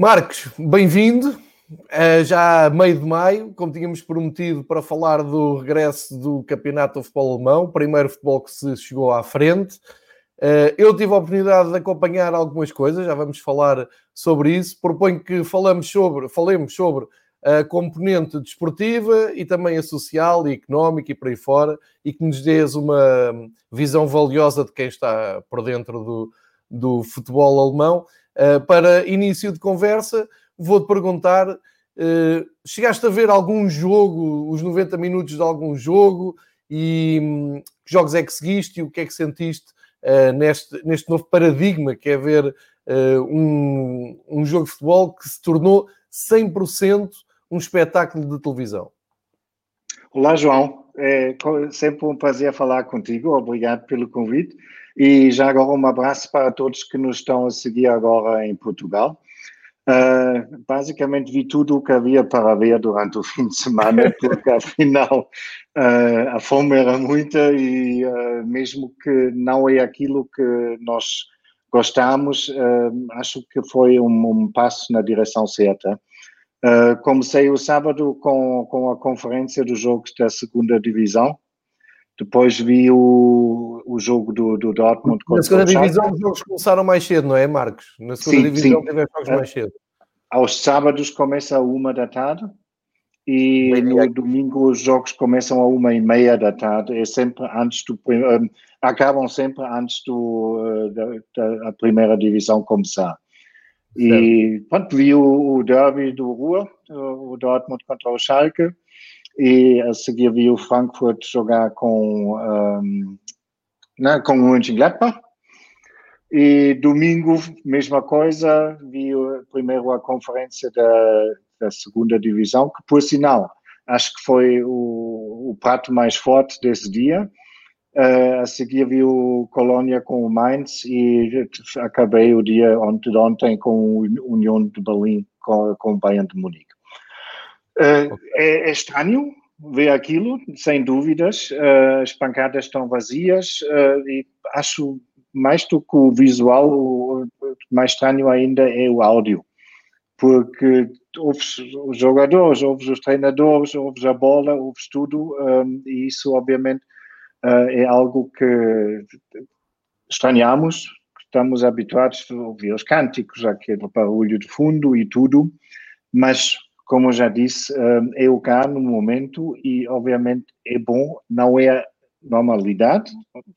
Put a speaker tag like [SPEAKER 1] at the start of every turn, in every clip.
[SPEAKER 1] Marcos, bem-vindo. Uh, já meio de maio, como tínhamos prometido, para falar do regresso do Campeonato de Futebol Alemão, primeiro futebol que se chegou à frente. Uh, eu tive a oportunidade de acompanhar algumas coisas, já vamos falar sobre isso. Proponho que falamos sobre, falemos sobre a componente desportiva e também a social e económica e por aí fora, e que nos dês uma visão valiosa de quem está por dentro do, do futebol alemão. Uh, para início de conversa, vou-te perguntar: uh, chegaste a ver algum jogo, os 90 minutos de algum jogo, e um, que jogos é que seguiste e o que é que sentiste uh, neste, neste novo paradigma que é ver um, um jogo de futebol que se tornou 100% um espetáculo de televisão.
[SPEAKER 2] Olá, João. É sempre um prazer falar contigo. Obrigado pelo convite. E já agora um abraço para todos que nos estão a seguir agora em Portugal. Uh, basicamente vi tudo o que havia para ver durante o fim de semana, porque afinal uh, a fome era muita e uh, mesmo que não é aquilo que nós gostamos, acho que foi um, um passo na direção certa. Comecei o sábado com, com a conferência dos jogos da segunda divisão. Depois vi o, o jogo do, do Dortmund
[SPEAKER 1] contra Na segunda divisão os jogos começaram mais cedo, não é, Marcos? Na segunda sim, divisão teve jogos uh, mais cedo.
[SPEAKER 2] Aos sábados começa a uma da tarde e no domingo os jogos começam a uma e meia da tarde. É sempre antes do um, acabam sempre antes do uh, da, da primeira divisão começar. E pronto, vi o, o derby do Ruhr, o Dortmund contra o Schalke, e a seguir vi o Frankfurt jogar com, um, né, com o Mönchengladbach. E domingo, mesma coisa, vi primeiro a conferência da, da segunda divisão, que por sinal, acho que foi o, o prato mais forte desse dia. Uh, a seguir vi o Colônia com o Mainz e acabei o dia ontem, ontem com o União de Berlim com, com o Bayern de Munique. Uh, é, é, estranho ver aquilo, sem dúvidas. Uh, as pancadas estão vazias e acho mais do que o visual, o mais estranho ainda é o áudio. Porque ouves os jogadores, ouves os treinadores, ouves a bola, ouves tudo, um, e isso obviamente uh, é algo que estranhamos, estamos habituados a ouvir os cânticos, aquele barulho de fundo e tudo, mas, como já disse, uh, é o cá no momento e, obviamente, é bom, não é normalidade,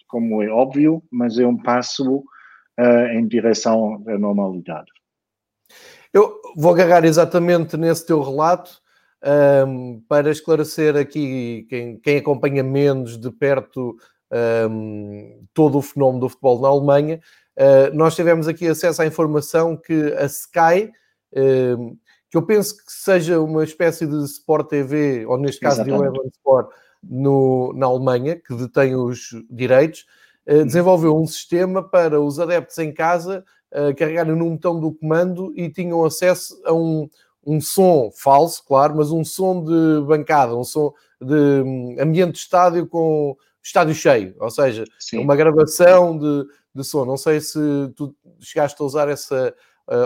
[SPEAKER 2] como é óbvio, mas é um passo uh, em direção à normalidade.
[SPEAKER 1] Eu vou agarrar exatamente nesse teu relato um, para esclarecer aqui quem, quem, acompanha menos de perto um, todo o fenómeno do futebol na Alemanha, uh, nós tivemos aqui acesso à informação que a Sky, um, que eu penso que seja uma espécie de Sport TV, ou neste caso Exatamente. de Eleven Sport, no, na Alemanha, que detém os direitos, uh, desenvolveu um sistema para os adeptos em casa uh, carregarem num botão do comando e tinham acesso a um, um som falso, claro, mas um som de bancada, um som de hum, ambiente de estádio com estádio cheio, ou seja, Sim. uma gravação de, de som. Não sei se tu chegaste a usar essa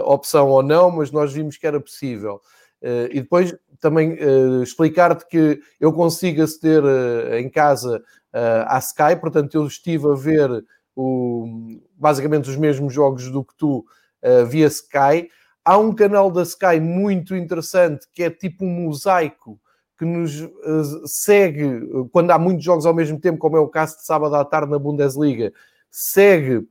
[SPEAKER 1] opção ou não, mas nós vimos que era possível. Uh, e depois também uh, explicar-te que eu consigo aceder em casa à Sky, portanto eu estive a ver o, basicamente os mesmos jogos do que tu via Sky Há um canal da Sky muito interessante que é tipo um mosaico que nos uh, segue quando há muitos jogos ao mesmo tempo, como é o caso de sábado à tarde na Bundesliga, segue uh,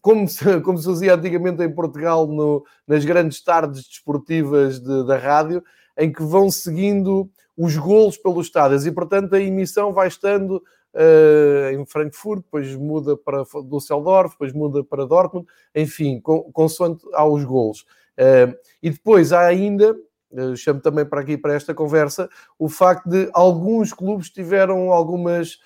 [SPEAKER 1] como, se, como se fazia antigamente em Portugal no, nas grandes tardes desportivas de, da rádio, em que vão seguindo os golos pelos estádios e, portanto, a emissão vai estando uh, em Frankfurt, depois muda para Düsseldorf, depois muda para Dortmund, enfim, com, consoante aos golos. Uh, e depois há ainda, chamo também para aqui para esta conversa, o facto de alguns clubes tiveram algumas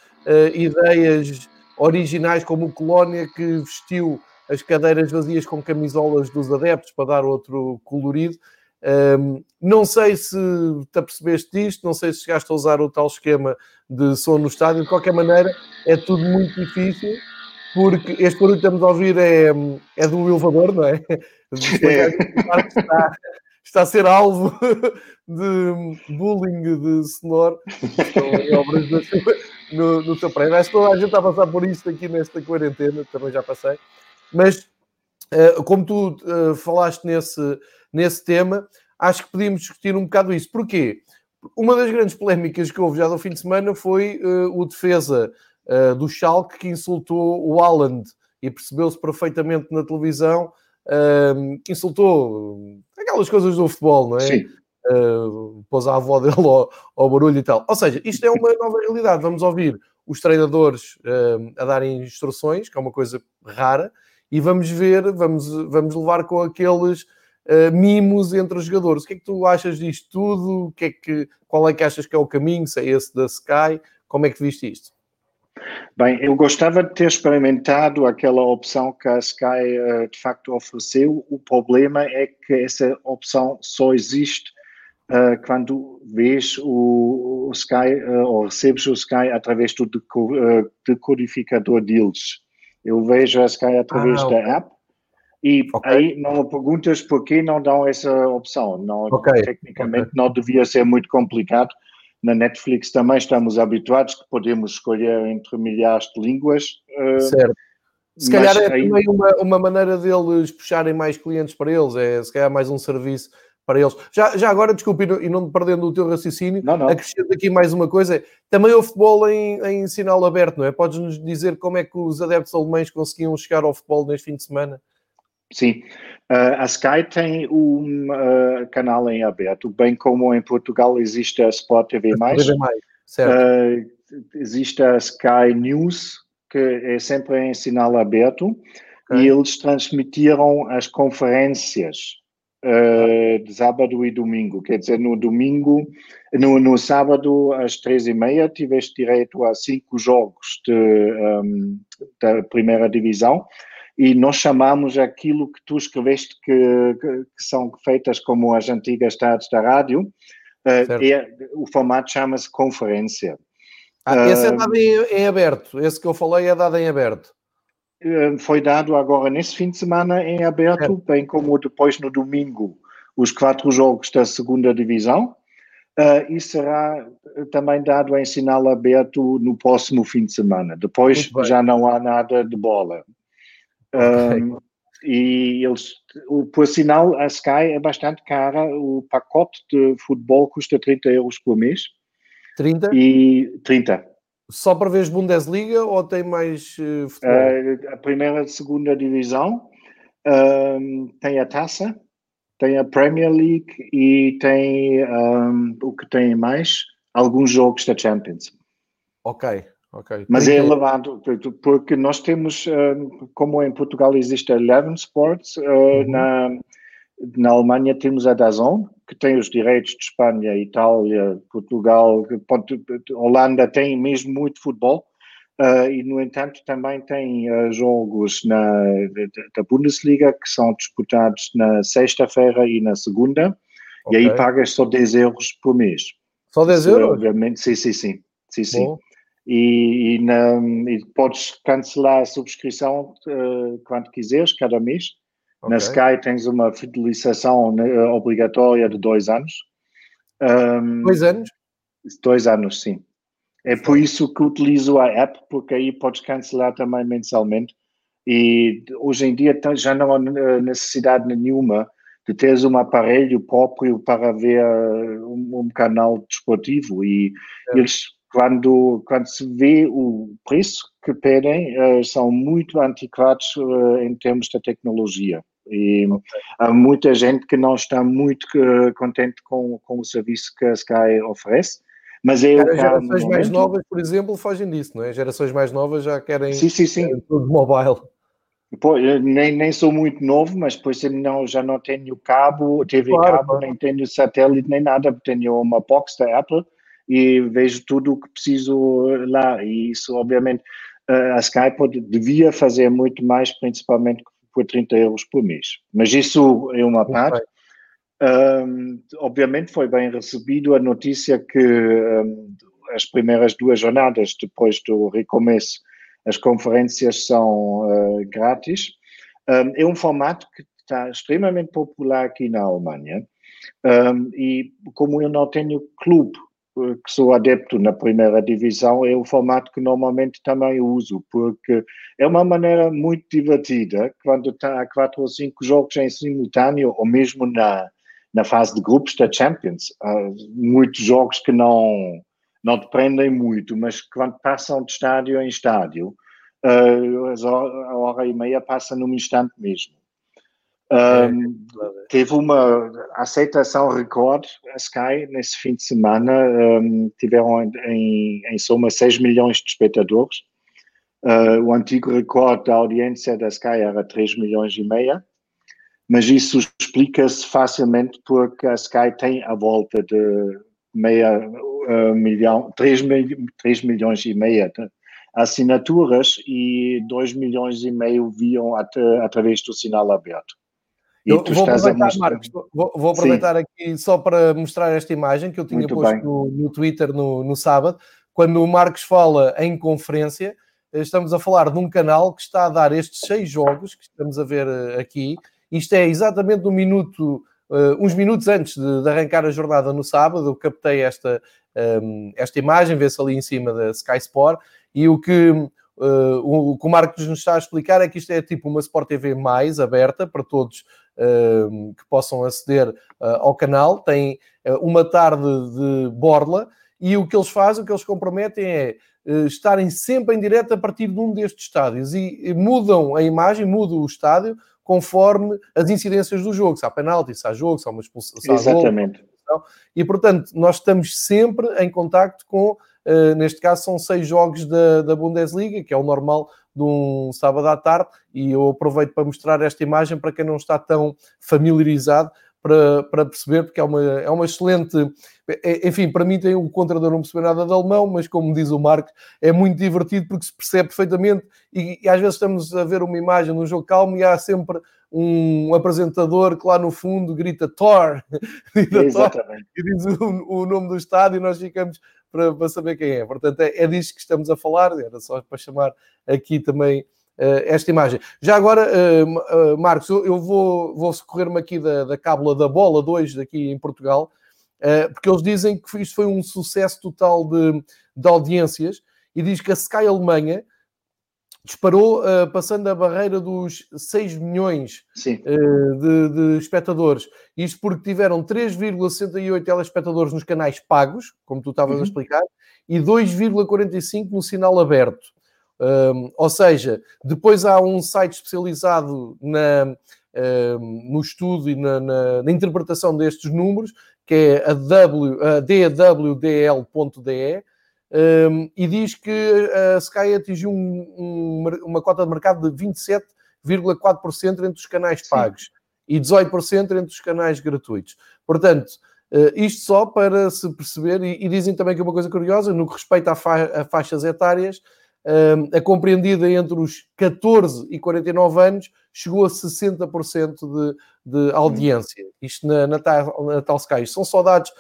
[SPEAKER 1] ideias originais, como o Colónia, que vestiu as cadeiras vazias com camisolas dos adeptos para dar outro colorido. Um, não sei se te apercebeste disto, não sei se chegaste a usar o tal esquema de som no estádio, de qualquer maneira, é tudo muito difícil. porque este barulho que estamos a ouvir é, é do elevador, não é? Está, está a ser alvo de bullying de sonoro no, no teu prédio. Acho que toda a gente está a passar por isto aqui nesta quarentena, também já passei. Mas, uh, como tu uh, falaste nesse, nesse tema, acho que podíamos discutir um bocado isso. Porquê? Uma das grandes polémicas que houve já no fim de semana foi uh, o defesa do Schalke que insultou o Haaland e percebeu-se perfeitamente na televisão uh, que insultou aquelas coisas do futebol, não é? Sim. Uh, pôs a avó dele ao, ao, barulho e tal. Ou seja, isto é uma nova realidade. Vamos ouvir os treinadores uh, a darem instruções, que é uma coisa rara, e vamos ver, vamos, vamos levar com aqueles uh, mimos entre os jogadores. O que é que tu achas disto tudo? O que é que, qual é que achas que é o caminho? Se é esse da Sky? Como é que viste isto?
[SPEAKER 2] Bem, eu gostava de ter experimentado aquela opção que a Sky de facto ofereceu. O problema é que essa opção só existe uh, quando vês o, o Sky uh, ou recebes o Sky através do decodificador deles. Eu vejo a Sky através ah, da app e okay. aí não me perguntas por que não dão essa opção. Não, okay. Tecnicamente não devia ser muito complicado na Netflix também estamos habituados que podemos escolher entre milhares de línguas.
[SPEAKER 1] Eh, certo. Se calhar é aí... também uma, uma maneira deles puxarem mais clientes para eles, é se calhar mais um serviço para eles. Já, já agora, desculpe, e não perdendo o teu raciocínio, não, não. acrescento aqui mais uma coisa. Também o futebol em, em sinal aberto, não é? Podes-nos dizer como é que os adeptos alemães conseguiam chegar ao futebol neste fim de semana?
[SPEAKER 2] Sim, uh, a Sky tem um uh, canal em aberto, bem como em Portugal existe a Sport TV+. TV+, certo. Uh, existe a Sky News, que é sempre em sinal aberto, okay. e eles transmitiram as conferências de sábado e domingo. Quer dizer, no domingo, no, no sábado às três e meia, tiveste direito a cinco jogos de, um, da primeira divisão e nós chamamos aquilo que tu escreveste que, que, são feitas como as antigas tardes da rádio, uh, é, o formato chama-se conferência.
[SPEAKER 1] Ah, esse é dado em, em, aberto, esse que eu falei é dado em aberto.
[SPEAKER 2] Uh, foi dado agora nesse fim de semana em aberto, bem como depois no domingo, os quatro jogos da segunda divisão. Uh, e será também dado em sinal aberto no próximo fim de semana. Depois já não há nada de bola. Okay. Um, e eles, o, por sinal, a Sky é bastante cara. O pacote de futebol custa 30 euros por mês.
[SPEAKER 1] 30?
[SPEAKER 2] E 30.
[SPEAKER 1] Só para ver Bundesliga ou tem mais uh, futebol?
[SPEAKER 2] Uh, a primeira e segunda divisão um, tem a taça, tem a Premier League e tem um, o que tem mais? Alguns jogos da Champions.
[SPEAKER 1] Ok, Okay.
[SPEAKER 2] Mas é elevado, porque nós temos, eh, como em Portugal existe a Eleven Sports, eh, uhum. na, na Alemanha temos a Dazon, que tem os direitos de Espanha, Itália, Portugal, Holanda tem mesmo muito futebol, uh, e no entanto também tem uh, jogos na, da Bundesliga que são disputados na sexta-feira e na segunda, okay. e aí pagas só 10 euros por mês.
[SPEAKER 1] Só 10 euros?
[SPEAKER 2] Obviamente, sim, sim, sim. sim, sim e, e, na, e podes cancelar a subscrição uh, quando quiseres, cada mês. Okay. Na Sky tens uma fidelização né, obrigatória de dois anos.
[SPEAKER 1] Um, dois anos?
[SPEAKER 2] Dois anos, sim. É por isso que utilizo a app, porque aí podes cancelar também mensalmente. E hoje em dia já não há necessidade nenhuma de teres um aparelho próprio para ver um, um canal desportivo. E é. eles quando, quando se vê o preço que pedem, uh, são muito antiquados uh, em termos da tecnologia. E há muita gente que não está muito uh, contente com, com o serviço que a Sky oferece. Mas é
[SPEAKER 1] Cara, gerações mais novas, por exemplo, fazem disso, não é? Gerações mais novas já querem
[SPEAKER 2] sim, sim, sim.
[SPEAKER 1] tudo mobile.
[SPEAKER 2] Pô, nem, nem sou muito novo, mas depois não, já não tenho cabo, TV claro, cabo, claro. nem tenho satélite, nem nada. Tenho uma box da Apple e vejo tudo o que preciso lá. E isso, obviamente, a Skype devia fazer muito mais, principalmente por 30 euros por mês. Mas isso é uma parte. Um, obviamente foi bem recebido a notícia que um, as primeiras duas jornadas depois do recomeço as conferências são uh, grátis. Um, é um formato que está extremamente popular aqui na Alemanha. Um, e como eu não tenho clube que sou adepto na primeira divisão, é o formato que normalmente também uso, porque é uma maneira muito divertida quando está quatro ou cinco jogos em simultâneo, ou mesmo na, na fase de grupos da Champions. Uh, muitos jogos que não, não dependem muito, mas quando passam de estádio em estádio, uh, a hora e meia passa num instante mesmo. Um, é, teve uma aceitação recorde a Sky nesse fim de semana. Um, tiveram em, em soma 6 milhões de espectadores. Uh, o antigo recorde da audiência da Sky era 3 milhões e meia, mas isso explica-se facilmente porque a Sky tem a volta de meia uh, milhão, 3, 3 milhões e meia de assinaturas e 2 milhões e meio viam at através do sinal aberto.
[SPEAKER 1] Eu vou aproveitar, Marcos, vou, vou aproveitar Sim. aqui só para mostrar esta imagem que eu tinha Muito posto no, no, Twitter no, no sábado. Quando o Marcos fala em conferência, estamos a falar de um canal que está a dar estes seis jogos que estamos a ver eh, aqui. Isto é exatamente no minuto, uh, uns minutos antes de, de, arrancar a jornada no sábado. Eu captei esta, um, ehm, esta imagem, vê-se ali em cima da Sky Sport. E o que, uh, o, o que o Marcos nos está a explicar é que isto é tipo uma Sport TV mais aberta para todos que possam aceder ah, ao canal. Tem ah, uma tarde de borla e o que eles fazem, o que eles comprometem é ah, estarem sempre em direto a partir de um destes estádios e mudam a imagem, mudam o estádio conforme as incidências do jogo, se há penalti, se há jogo, se há uma expulsão.
[SPEAKER 2] Exatamente.
[SPEAKER 1] E, portanto, nós estamos sempre em contacto com, neste caso, são seis jogos da, da Bundesliga, que é o normal de um sábado à tarde, e eu aproveito para mostrar esta imagem para quem não está tão familiarizado para, para perceber, porque é uma, é uma excelente. É, enfim, para mim tem o contrador não perceber nada de alemão, mas como diz o Marco, é muito divertido porque se percebe perfeitamente e, e às vezes estamos a ver uma imagem num jogo calmo e há sempre um apresentador que lá no fundo grita Thor, Exatamente. e diz o, o, nome do estádio e nós ficamos para, para saber quem é. Portanto, é, é disto que estamos a falar, era só para chamar aqui também uh, esta imagem. Já agora, uh, uh, Marcos, eu, vou, vou socorrer-me aqui da, da cábula da bola 2 aqui em Portugal, porque eles dizem que isto foi um sucesso total de, de audiências e diz que a Sky Alemanha disparou, uh, passando a barreira dos 6 milhões uh, de, de, espectadores. Isto porque tiveram 3,68 telespectadores nos canais pagos, como tu estavas uhum. a explicar, e 2,45 no sinal aberto. Um, ou seja, depois há um site especializado na, um, no estudo e na, na, na, interpretação destes números, que é a, w, a dawdl.de, um, e diz que a Sky atingiu um, um, uma cota de mercado de 27,4% entre os canais pagos Sim. e 18% entre os canais gratuitos. Portanto, uh, isto só para se perceber, e, e, dizem também que é uma coisa curiosa, no que respeita a, fa a faixas etárias, a compreendida entre os 14 e 49 anos chegou a 60% de, de audiência. Isto na, na, tal, na tal Sky. Isto são só dados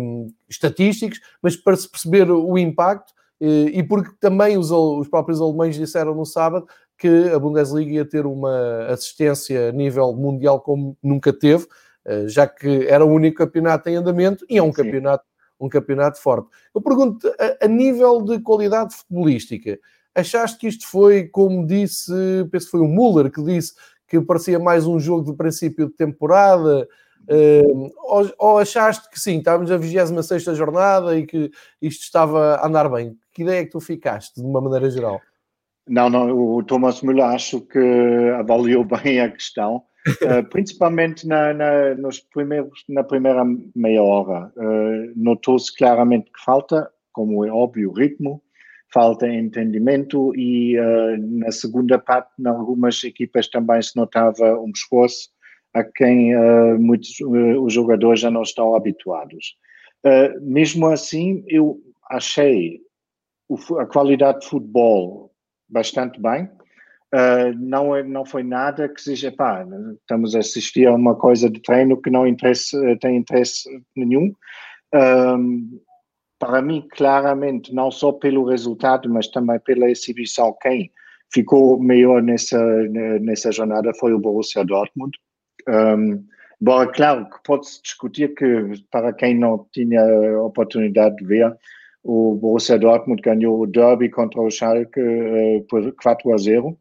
[SPEAKER 1] um, estatísticos, mas para se perceber o impacto, eh, e porque também os, os próprios alemães disseram no sábado que a Bundesliga ia ter uma assistência a nível mundial como nunca teve, eh, já que era o único campeonato em andamento e é um Sim. campeonato um campeonato forte. Eu pergunto, a, a, nível de qualidade futebolística, achaste que isto foi, como disse, penso que foi o Muller que disse que parecia mais um jogo de princípio de temporada, Uh, ou, ou, achaste que sim, estávamos na 26 jornada e que isto estava a andar bem? Que ideia é que tu ficaste, de uma maneira geral?
[SPEAKER 2] Não, não, o Thomas Müller acho que avaliou bem a questão, uh, principalmente na, na, nos primeiros, na primeira meia hora. Uh, Notou-se claramente que falta, como é óbvio, ritmo, falta entendimento e uh, na segunda parte, em algumas equipas também se notava um esforço a quem muitos os jogadores já não estão habituados. Mesmo assim, eu achei a qualidade de futebol bastante bem. Não, é, não foi nada que seja, pá, estamos a assistir a uma coisa de treino que não interesse, tem interesse nenhum. para mim, claramente, não só pelo resultado, mas também pela exibição, quem ficou melhor nessa, nessa jornada foi o Borussia Dortmund. Um, bom, claro que pode-se discutir que, para quem não tinha oportunidade de ver, o Borussia Dortmund ganhou o derby contra o Schalke uh, por 4 a 0.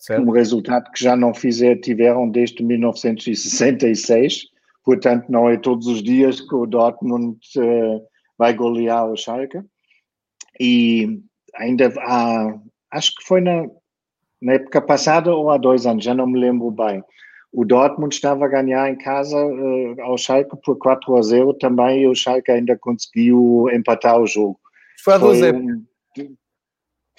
[SPEAKER 2] Certo. Um resultado que já não fizer, tiveram desde 1966. Portanto, não é todos os dias que o Dortmund uh, vai golear o Schalke. E ainda há, acho que foi na, na época passada ou há dois anos, já não me lembro bem. O Dortmund estava a ganhar em casa uh, ao Schalke por 4 a 0 também e o Schalke ainda conseguiu empatar o jogo.
[SPEAKER 1] Foi a 2 um,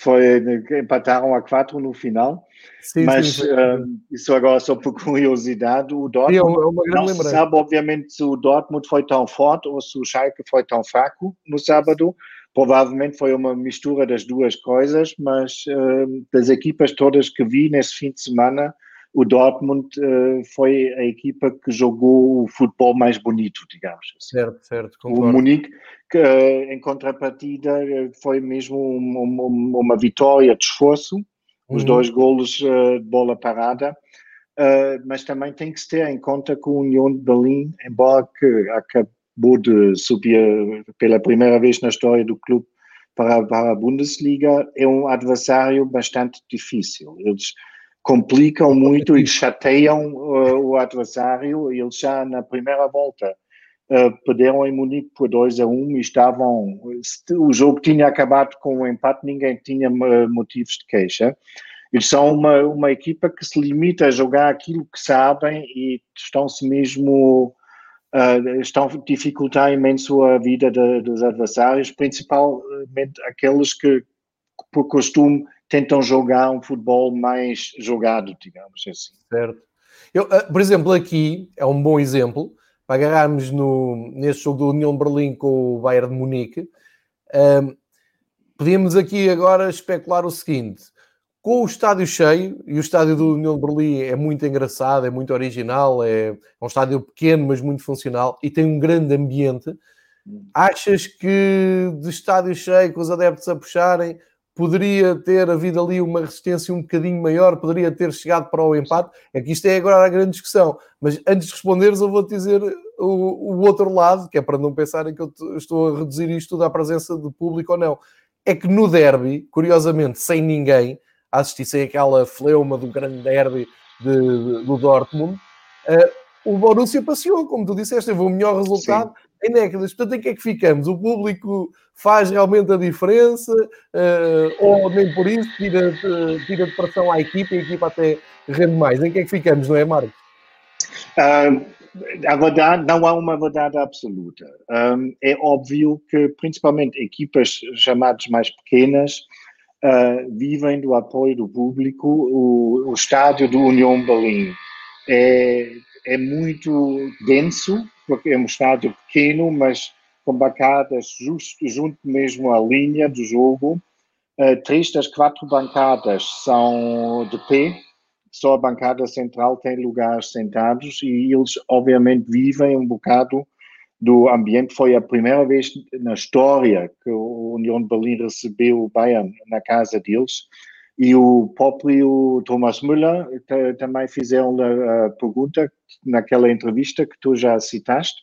[SPEAKER 2] foi, empataram a 4 no final, sim, mas sim, uh, isso agora só por curiosidade, o Dortmund sim, é não se sabe obviamente se o Dortmund foi tão forte ou se o Schalke foi tão fraco no sábado, provavelmente foi uma mistura das duas coisas, mas uh, das equipas todas que vi nesse fim de semana, o Dortmund uh, foi a equipa que jogou o futebol mais bonito, digamos.
[SPEAKER 1] Assim. Certo, certo.
[SPEAKER 2] Concordo. O Munique, que, uh, em contrapartida, foi mesmo uma, uma, uma vitória de esforço, os uhum. dois golos uh, de bola parada, mas também tem que se ter em conta que o União de Berlim, embora que acabou de subir pela primeira vez na história do clube para, para a Bundesliga, é um adversário bastante difícil. Eles complicam muito e chateiam uh, o adversário. Eles já na primeira volta uh, perderam em Munique por 2 a 1 um, e estavam. O jogo tinha acabado com um empate, ninguém tinha uh, motivos de queixa. Eles são uma, uma equipa que se limita a jogar aquilo que sabem e estão-se mesmo. Uh, estão a dificultar imenso a vida de, dos adversários, principalmente aqueles que, por costume, tentam jogar um futebol mais jogado, digamos assim.
[SPEAKER 1] Certo. Eu, ah, por exemplo, aqui é um bom exemplo para agarrarmos no, neste jogo do União Berlim com o Bayern de Munique. Um, podíamos aqui agora especular o seguinte: com o estádio cheio, e o estádio do União de Berlim é muito engraçado, é muito original, é, é um estádio pequeno, mas muito funcional e tem um grande ambiente. Hum. Achas que de estádio cheio, com os adeptos a puxarem, poderia ter havido ali uma resistência um bocadinho maior, poderia ter chegado para o empate. É que isto é agora a grande discussão. Mas antes de responderes, eu vou-te dizer o, o, outro lado, que é para não pensarem que eu estou a reduzir isto tudo à presença de público ou não. É que no derby, curiosamente, sem ninguém, a assistir sem aquela fleuma do grande derby de, de, do Dortmund, uh, o Borussia passeou, como tu disseste, teve o melhor resultado. Sim em décadas. Portanto, em que é que ficamos? O público faz realmente a diferença uh, ou nem por isso tira, tira de pressão à equipa e a equipa até rende mais? Em que é que ficamos, não é, Marcos?
[SPEAKER 2] Uh, a verdade, não há uma verdade absoluta. Um, é óbvio que, principalmente, equipas chamadas mais pequenas uh, vivem do apoio do público. O, o estádio do União Berlim é, é muito denso, porque é um estádio pequeno, mas com bancadas justo, junto mesmo à linha do jogo. Uh, três das quatro bancadas são de pé, só a bancada central tem lugares sentados e eles, obviamente, vivem um bocado do ambiente. Foi a primeira vez na história que o União de Berlim recebeu o Bayern na casa deles. E o próprio Thomas Müller também fizeram a pergunta naquela entrevista que tu já citaste,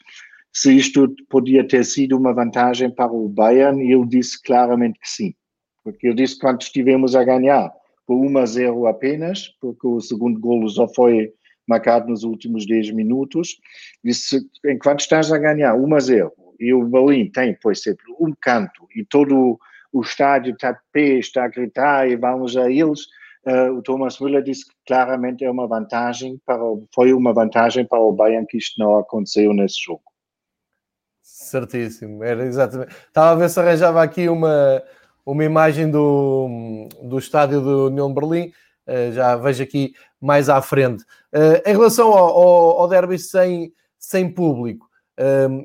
[SPEAKER 2] se isto podia ter sido uma vantagem para o Bayern, e eu disse claramente que sim. Porque eu disse quando estivemos a ganhar por 1 a 0 apenas, porque o segundo golo só foi marcado nos últimos 10 minutos, disse, enquanto estás a ganhar 1 a 0, e o Berlim tem, pois, sempre um canto, e todo o estádio está de pé, está a gritar, e vamos a eles, uh, o Thomas Müller disse que claramente é uma vantagem para o, foi uma vantagem para o Bayern que isto não aconteceu nesse jogo.
[SPEAKER 1] Certíssimo, era exatamente. Estava a ver se arranjava aqui uma, uma imagem do, do estádio do União Berlim, uh, já vejo aqui mais à frente. Uh, em relação ao, ao, ao derby sem, sem público,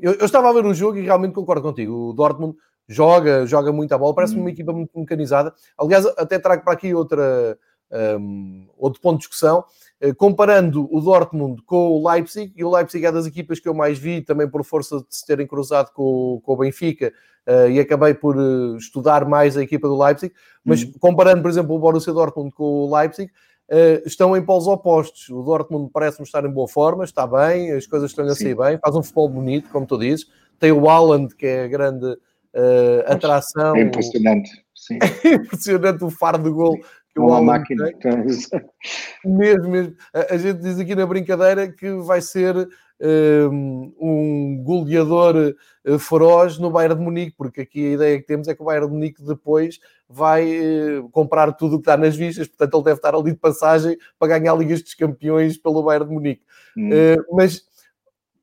[SPEAKER 1] eu, eu, estava a ver o jogo e realmente concordo contigo. O Dortmund joga, joga muito a bola, parece-me uma hum. equipa muito mecanizada. Aliás, até trago para aqui outra, um, outro ponto de discussão. comparando o Dortmund com o Leipzig, e o Leipzig é das equipas que eu mais vi, também por força de se terem cruzado com, com o Benfica, uh, e acabei por uh, estudar mais a equipa do Leipzig, mas uhum. comparando, por exemplo, o Borussia Dortmund com o Leipzig, uh, estão em polos opostos. O Dortmund parece-me estar em boa forma, está bem, as coisas estão a sair bem, faz um futebol bonito, como tu dizes. Tem o Haaland, que é a grande atração.
[SPEAKER 2] É impressionante. Sim.
[SPEAKER 1] É impressionante o faro de gol
[SPEAKER 2] que uma máquina.
[SPEAKER 1] mesmo, mesmo. A, a, gente diz aqui na brincadeira que vai ser um, um goleador uh, feroz no Bayern de Munique, porque aqui a ideia que temos é que o Bayern de Munique depois vai uh, comprar tudo o que está nas vistas, portanto ele deve estar ali de passagem para ganhar a Liga dos Campeões pelo Bayern de Munique. Hum. Uh, mas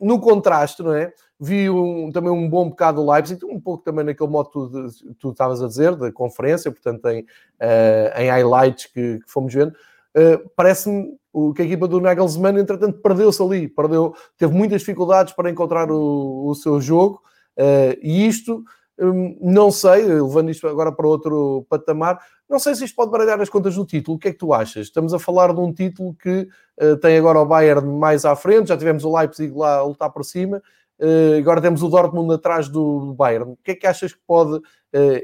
[SPEAKER 1] no contraste, não é? Vi um, também um bom bocado do Leipzig, um pouco também naquele modo que tu, estavas a dizer, da conferência, portanto, em, uh, em highlights que, que fomos vendo. Uh, Parece-me que a equipa do Nagelsmann, entretanto, perdeu-se ali, perdeu, teve muitas dificuldades para encontrar o, o seu jogo, uh, e isto, um, não sei, levando isto agora para outro patamar, não sei se isto pode baralhar as contas do título. O que é que tu achas? Estamos a falar de um título que uh, tem agora o Bayern mais à frente, já tivemos o Leipzig lá a lutar por cima, agora temos o Dortmund atrás do Bayern. O que é que achas que pode, uh,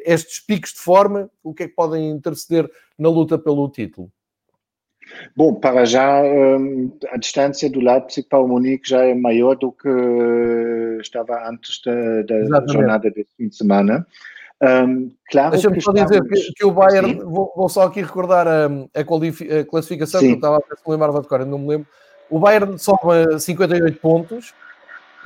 [SPEAKER 1] estes picos de forma, o que é que podem interceder na luta pelo título?
[SPEAKER 2] Bom, para já um, a distância do Leipzig para o Munique já é maior do que estava antes da, da jornada deste fim de semana. Um, claro
[SPEAKER 1] Deixa-me só dizer que, que, o Bayern, vou, vou, só aqui recordar a, a, a classificação, Sim. que eu estava a lembrar de cor, não me lembro. O Bayern sobe 58 pontos,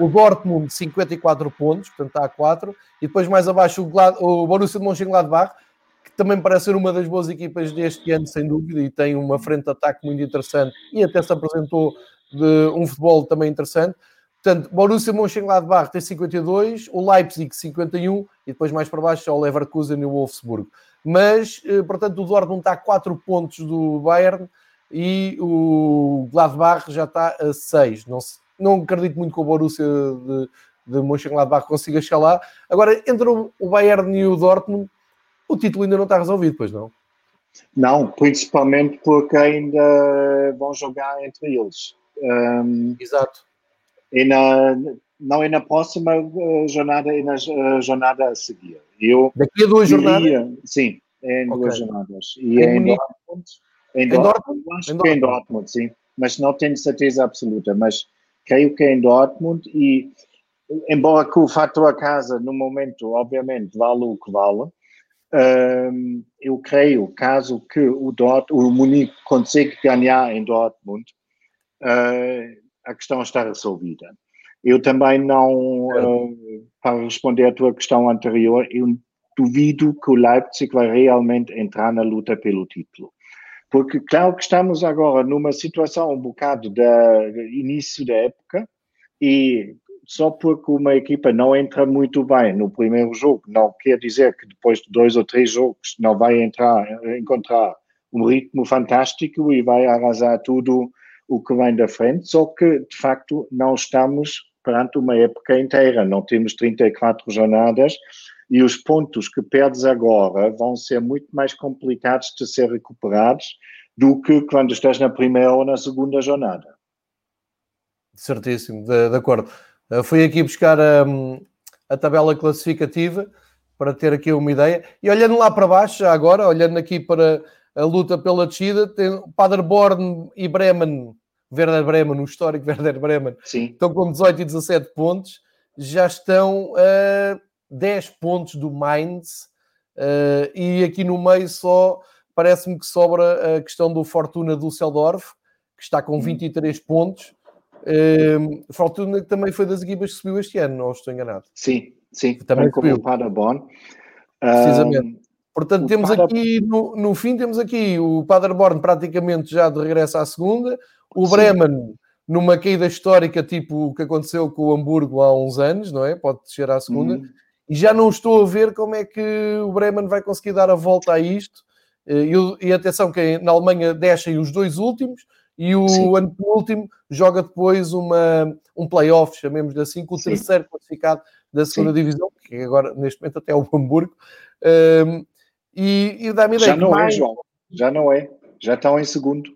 [SPEAKER 1] o Dortmund 54 pontos, portanto está a 4, e depois mais abaixo o, Glad, o Borussia de Mönchengladbach, que também parece ser uma das boas equipas deste ano, sem dúvida, e tem uma frente de ataque muito interessante, e até se apresentou de um futebol também interessante. Portanto, Borussia Mönchengladbach tem 52, o Leipzig 51, e depois mais para baixo é o Leverkusen e o Wolfsburgo. Mas, eh, portanto, o Dortmund está a 4 pontos do Bayern, e o Gladbach já está a 6. Não se não acredito muito que o Borussia de, de Mönchengladbach consiga chegar lá. Agora, entre o Bayern e o Dortmund, o título ainda não está resolvido, pois não?
[SPEAKER 2] Não, principalmente porque ainda vão jogar entre eles. Um,
[SPEAKER 1] Exato.
[SPEAKER 2] E na, não é na próxima uh, jornada, é na uh, jornada a seguir. Eu
[SPEAKER 1] Daqui a duas diria, jornadas?
[SPEAKER 2] Sim, é em okay. duas jornadas. E é em, Dortmund? Em, em Dortmund? Acho em que é em Dortmund, sim. Mas não tenho certeza absoluta. Mas creio que é em Dortmund e embora que o fator casa no momento obviamente vale o que vale um, eu creio caso que o, Dort, o Munique consiga ganhar em Dortmund uh, a questão está resolvida. Eu também não uh, para responder à tua questão anterior eu duvido que o Leipzig vai realmente entrar na luta pelo título porque, claro que estamos agora numa situação um bocado de início da época e só porque uma equipa não entra muito bem no primeiro jogo, não quer dizer que depois de dois ou três jogos não vai entrar, encontrar um ritmo fantástico e vai arrasar tudo o que vem da frente, só que de facto não estamos perante uma época inteira, não temos 34 jornadas e os pontos que perdes agora vão ser muito mais complicados de ser recuperados do que quando estás na primeira ou na segunda jornada.
[SPEAKER 1] Certíssimo, de, de acordo. Uh, fui aqui buscar um, a tabela classificativa para ter aqui uma ideia. E olhando lá para baixo, já agora, olhando aqui para a luta pela descida, tem Paderborn e Bremen, Werder Bremen, o histórico Werder Bremen, Sim. estão com 18 e 17 pontos, já estão a uh, 10 pontos do Mainz, uh, e aqui no meio só parece-me que sobra a questão do Fortuna Düsseldorf, que está com 23 uhum. pontos. Uh, Fortuna também foi das equipas que subiu este ano, não estou enganado.
[SPEAKER 2] Sim, sim, também como o Paderborn.
[SPEAKER 1] Precisamente. Um, Portanto, temos aqui, no, no fim, temos aqui o Paderborn praticamente já de regresso à segunda, o sim. Bremen numa caída histórica, tipo o que aconteceu com o Hamburgo há uns anos, não é? Pode descer à segunda. Uhum e já não estou a ver como é que o Bremen vai conseguir dar a volta a isto. Eh, e, e atenção que na Alemanha descem os dois últimos e o Sim. anteúltimo joga depois uma, um play-off, chamemos-lhe assim, com o Sim. terceiro classificado da segunda Sim. divisão, que agora neste momento até é o Hamburgo. Um, e, e dá-me ideia
[SPEAKER 2] Já não é, mais... é, João. Já não é. Já estão em segundo.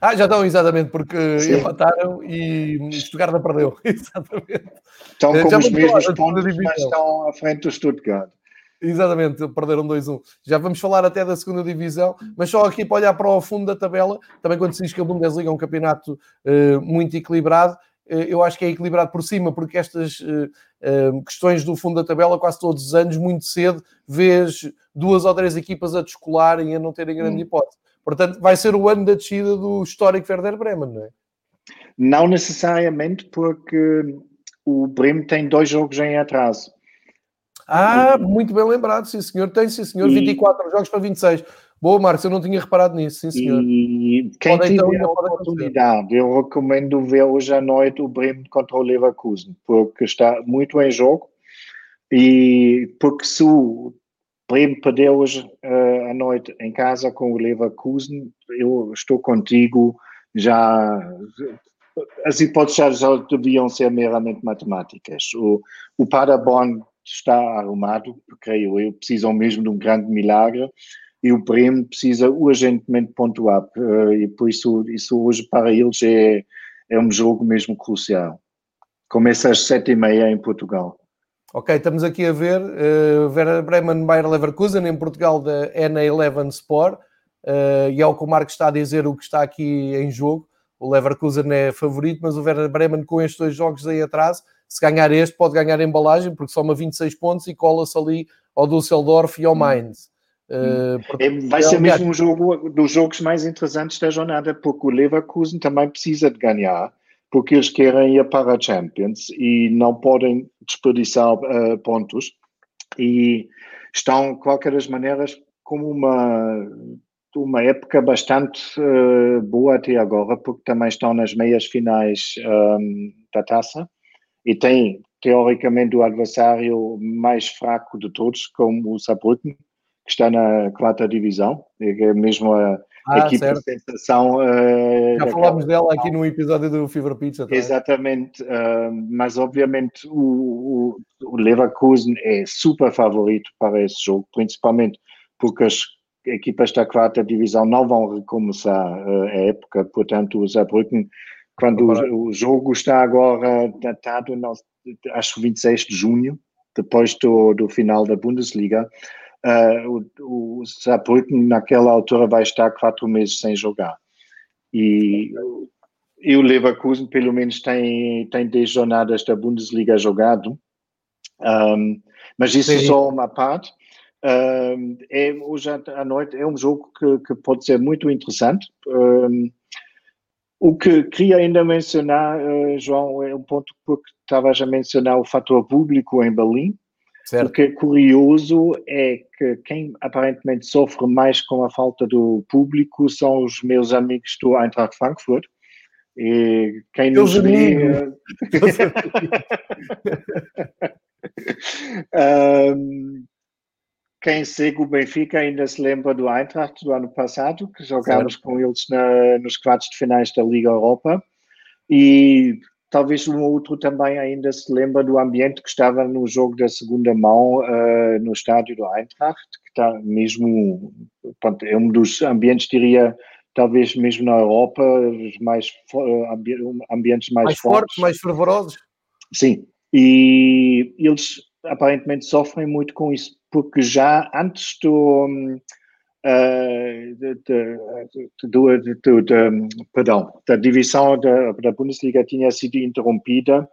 [SPEAKER 1] Ah, já estão, exatamente, porque Sim. empataram e Stuttgart perdeu. Exatamente.
[SPEAKER 2] Estão com já os mesmos pontos, mas estão à frente do Stuttgart.
[SPEAKER 1] Exatamente, perderam 2-1. Já vamos falar até da segunda divisão, mas só aqui para olhar para o fundo da tabela, também quando se diz que a Bundesliga é um campeonato uh, muito equilibrado, uh, eu acho que é equilibrado por cima, porque estas uh, questões do fundo da tabela, quase todos os anos, muito cedo, vês duas ou três equipas a descolarem e a não terem grande hum. hipótese. Portanto, vai ser o ano da descida do histórico Werder Bremen, não é?
[SPEAKER 2] Não necessariamente, porque o Bremen tem dois jogos em atraso.
[SPEAKER 1] Ah, muito bem lembrado, sim senhor. Tem, sim senhor, e... 24 jogos para 26. Boa, Marcos, eu não tinha reparado nisso, sim senhor.
[SPEAKER 2] E quem pode, então, tiver a oportunidade, eu recomendo ver hoje à noite o Bremen contra o Leverkusen, porque está muito em jogo e porque se o Bremen perder hoje uh, à noite em casa com o Leverkusen, eu estou contigo, já as hipóteses já deviam ser meramente matemáticas. O, o Paderborn está arrumado, creio eu, precisam mesmo de um grande milagre e o Bremen precisa urgentemente pontuar eh, e por isso, isso hoje para eles é, é um jogo mesmo crucial. Começa às sete e meia em Portugal.
[SPEAKER 1] Ok, estamos aqui a ver uh, Bremen Bayer Leverkusen em Portugal da NA11 Sport uh, e é o que o Marco está a dizer o que está aqui em jogo. O Leverkusen é favorito, mas o Werder Bremen com estes dois jogos aí atrás se ganhar este, pode ganhar a embalagem, porque soma 26 pontos e cola-se ali ao Düsseldorf e ao hum. Mainz.
[SPEAKER 2] Uh, Vai ser mesmo um jogo dos jogos mais interessantes da jornada, porque o Leverkusen também precisa de ganhar, porque eles querem ir para a Champions e não podem desperdiçar uh, pontos. E estão, de qualquer das maneiras, como uma, uma época bastante uh, boa até agora, porque também estão nas meias finais um, da taça e tem, teoricamente, o adversário mais fraco de todos, como o Saarbrücken, que está na quarta divisão, é mesmo a ah, equipe certo. de sensação.
[SPEAKER 1] Uh, Já falámos dela aqui no episódio do Fever Pizza.
[SPEAKER 2] Também. Exatamente, uh, mas obviamente o, o, o, Leverkusen é super favorito para esse jogo, principalmente porque as equipas da quarta divisão não vão recomeçar uh, a época, portanto o Saarbrücken quando o, o, jogo está agora datado, acho que 26 de junho, depois do, do final da Bundesliga, o, o Saarbrücken naquela altura vai estar quatro meses sem jogar. E, e o Leverkusen pelo menos tem, tem 10 jornadas da Bundesliga jogado, um, mas isso é Sim. é só uma parte. Um, é, hoje à noite é um jogo que, que pode ser muito interessante. Um, o que queria ainda mencionar, uh, João, é um ponto porque estavas a mencionar o fator público em Berlim. Certo. O que é curioso é que quem aparentemente sofre mais com a falta do público são os meus amigos do Eintracht Frankfurt. E quem nos vê... um, quem segue o Benfica ainda se lembra do Eintracht do ano passado, que jogámos certo. com eles na, nos quartos de finais da Liga Europa. E talvez um outro também ainda se lembra do ambiente que estava no jogo da segunda mão uh, no estádio do Eintracht, que está mesmo, é um dos ambientes, diria, talvez mesmo na Europa, os mais ambientes mais,
[SPEAKER 1] mais
[SPEAKER 2] fortes.
[SPEAKER 1] fortes, mais fervorosos.
[SPEAKER 2] Sim, e eles aparentemente sofrem muito com isso, porque já antes do, de, de, perdão, da divisão da, da Bundesliga tinha sido interrompida,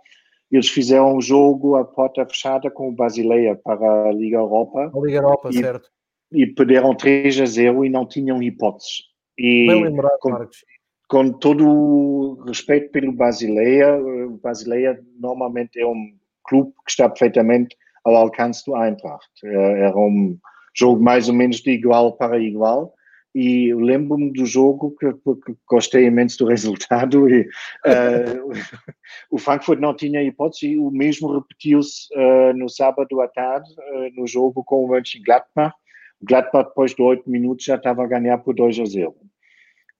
[SPEAKER 2] eles fizeram um jogo a porta fechada com o Basileia para a Liga Europa.
[SPEAKER 1] A Liga Europa,
[SPEAKER 2] e,
[SPEAKER 1] certo.
[SPEAKER 2] E perderam 3 a 0 e não tinham hipóteses. E
[SPEAKER 1] Bem lembrado, com, Marcos.
[SPEAKER 2] Com todo o respeito pelo Basileia, o Basileia normalmente é um clube que está perfeitamente ao alcance do Eintracht. Eh, era um jogo mais ou menos de igual para igual. E lembro-me do jogo que, que, gostei imenso do resultado e uh, o Frankfurt não tinha hipótese o mesmo repetiu-se uh, no sábado à tarde uh, no jogo com o Mönchengladbach o Gladbach depois de oito minutos já estava a ganhar por 2 a 0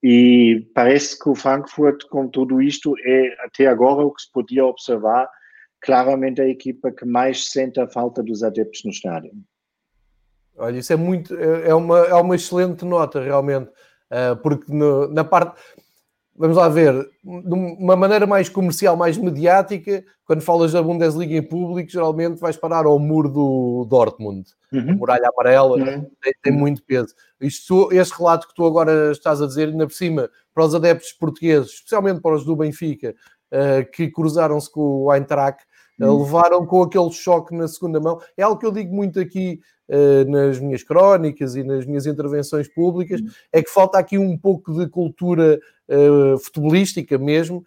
[SPEAKER 2] e parece que o Frankfurt com tudo isto é até agora o que se podia observar claramente a equipa que mais sente a falta dos adeptos no estádio.
[SPEAKER 1] Olha, isso é muito, é, é uma, é uma excelente nota realmente, uh, porque no, na parte vamos lá ver, de uma maneira mais comercial, mais mediática, quando falas da Bundesliga em público, geralmente vais parar ao muro do Dortmund. Uhum. A muralha amarela uhum. tem, tem, muito peso. Isto, este relato que tu agora estás a dizer, ainda por cima, para os adeptos portugueses, especialmente para os do Benfica, uh, que cruzaram-se com o Eintracht, uh, levaram com aquele choque na segunda mão. É algo que eu digo muito aqui nas minhas crónicas e nas minhas intervenções públicas, uhum. é que falta aqui um pouco de cultura futebolística mesmo,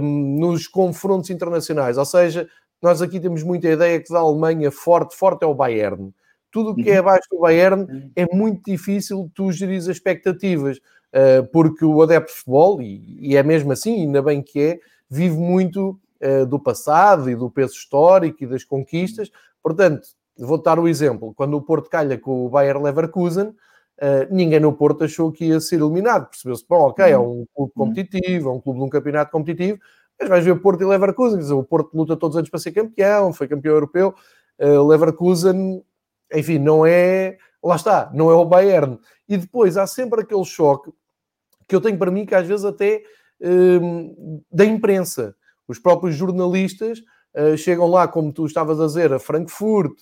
[SPEAKER 1] nos confrontos internacionais. Ou seja, nós aqui temos muita ideia que da Alemanha forte, forte é o Bayern. Tudo o que é uhum. abaixo do Bayern uhum. é muito difícil tu gerir as expectativas, porque o adepto de futebol, e, é mesmo assim, ainda bem que é, vive muito do passado e do peso histórico e das conquistas. Portanto, vou dar o exemplo: quando o Porto calha com o Bayern Leverkusen, Uh, ninguém no Porto achou que ia ser eliminado. Percebeu-se, bom, ok, é um clube uhum. competitivo, é um clube de um campeonato competitivo, mas vais ver o Porto e Leverkusen, dizer, o Porto luta todos os anos para ser campeão, foi campeão europeu, uh, Leverkusen, enfim, não é, lá está, não é o Bayern. E depois há sempre aquele choque que eu tenho para mim, que às vezes até uh, da imprensa. Os próprios jornalistas uh, chegam lá, como tu estavas a dizer, a Frankfurt,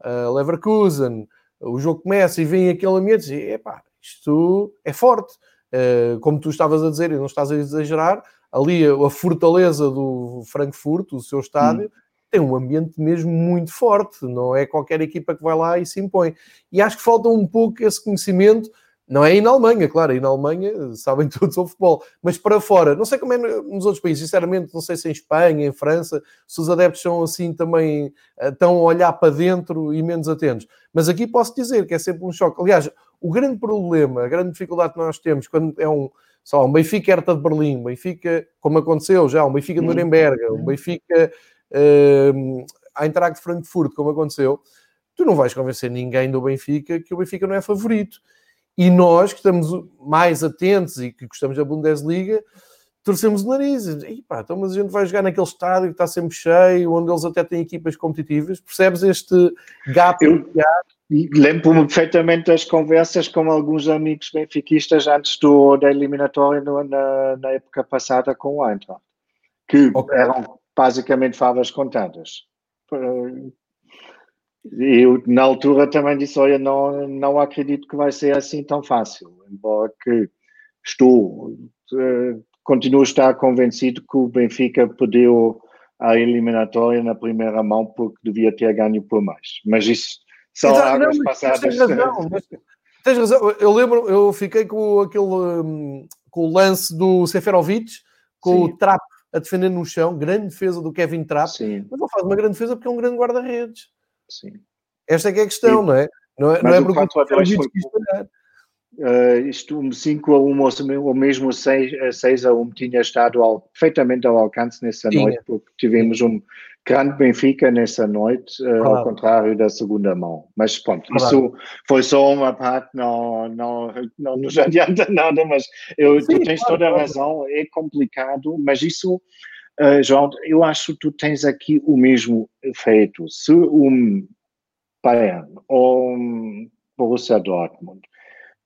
[SPEAKER 1] a Leverkusen, o jogo começa e vem aquele ambiente e epá, isto é forte. Uh, como tu estavas a dizer, e não estás a exagerar, ali a, a fortaleza do Frankfurt, o seu estádio, hum. tem um ambiente mesmo muito forte, não é qualquer equipa que vai lá e se impõe. E acho que falta um pouco esse conhecimento não é aí na Alemanha, claro, aí na Alemanha sabem todos o futebol, mas para fora, não sei como é nos outros países, sinceramente, não sei se em Espanha, em França, se os adeptos são assim também, eh, estão a olhar para dentro e menos atentos. Mas aqui posso dizer que é sempre um choque. Aliás, o grande problema, a grande dificuldade que nós temos quando é um, só um Benfica Hertha de Berlim, um Benfica, como aconteceu já, um Benfica de uhum. Nuremberg, um uhum. Benfica uh, Eintracht de Frankfurt, como aconteceu, tu não vais convencer ninguém do Benfica que o Benfica não é favorito e nós, que estamos mais atentos e que gostamos da Bundesliga, torcemos o nariz. E, pá, então, mas a gente vai jogar naquele estádio que está sempre cheio, onde eles até têm equipas competitivas. Percebes este gap? Eu
[SPEAKER 2] lembro-me perfeitamente das conversas com alguns amigos benfiquistas antes do, da eliminatória no, na, na, época passada com o Eintracht, que okay. eram basicamente favas contadas. Eu, na altura, também disse: Olha, não, não acredito que vai ser assim tão fácil. Embora que estou, uh, continuo a estar convencido que o Benfica perdeu a eliminatória na primeira mão porque devia ter ganho por mais. Mas isso são Exato, águas não, passadas. Tens razão,
[SPEAKER 1] mas, tens razão. Eu lembro, eu fiquei com aquele um, com o lance do Seferovic, com Sim. o Trap a defender no chão, grande defesa do Kevin Trapp, Sim. mas não faz uma grande defesa porque é um grande guarda-redes. Sim. Esta é que é a questão, Sim. não é? Não é, não é porque o 4 a 2 foi...
[SPEAKER 2] Uh, isto, um 5 a 1 ou mesmo 6, 6 a 1 tinha estado ao, perfeitamente ao alcance nessa tinha. noite, porque tivemos um grande Benfica nessa noite, uh, ao contrário da segunda mão. Mas pronto, isso foi só uma parte, não, não, não nos adianta nada, mas eu, Sim, tu tens claro, toda a razão, é complicado, mas isso, uh, João, eu acho que tu tens aqui o mesmo efeito. Se um Bayern ou Borussia Dortmund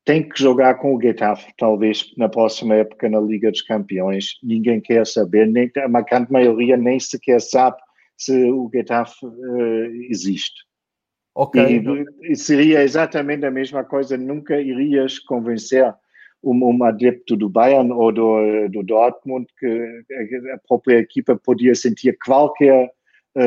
[SPEAKER 2] tem que jogar com o Getafe, talvez na próxima época na Liga dos Campeões. Ninguém quer saber, nem a marcante maioria nem sequer sabe se o Getafe uh, existe. Ok. E, e, seria exatamente a mesma coisa. Nunca irias convencer um, um adepto do Bayern ou do, do Dortmund que a própria equipa podia sentir qualquer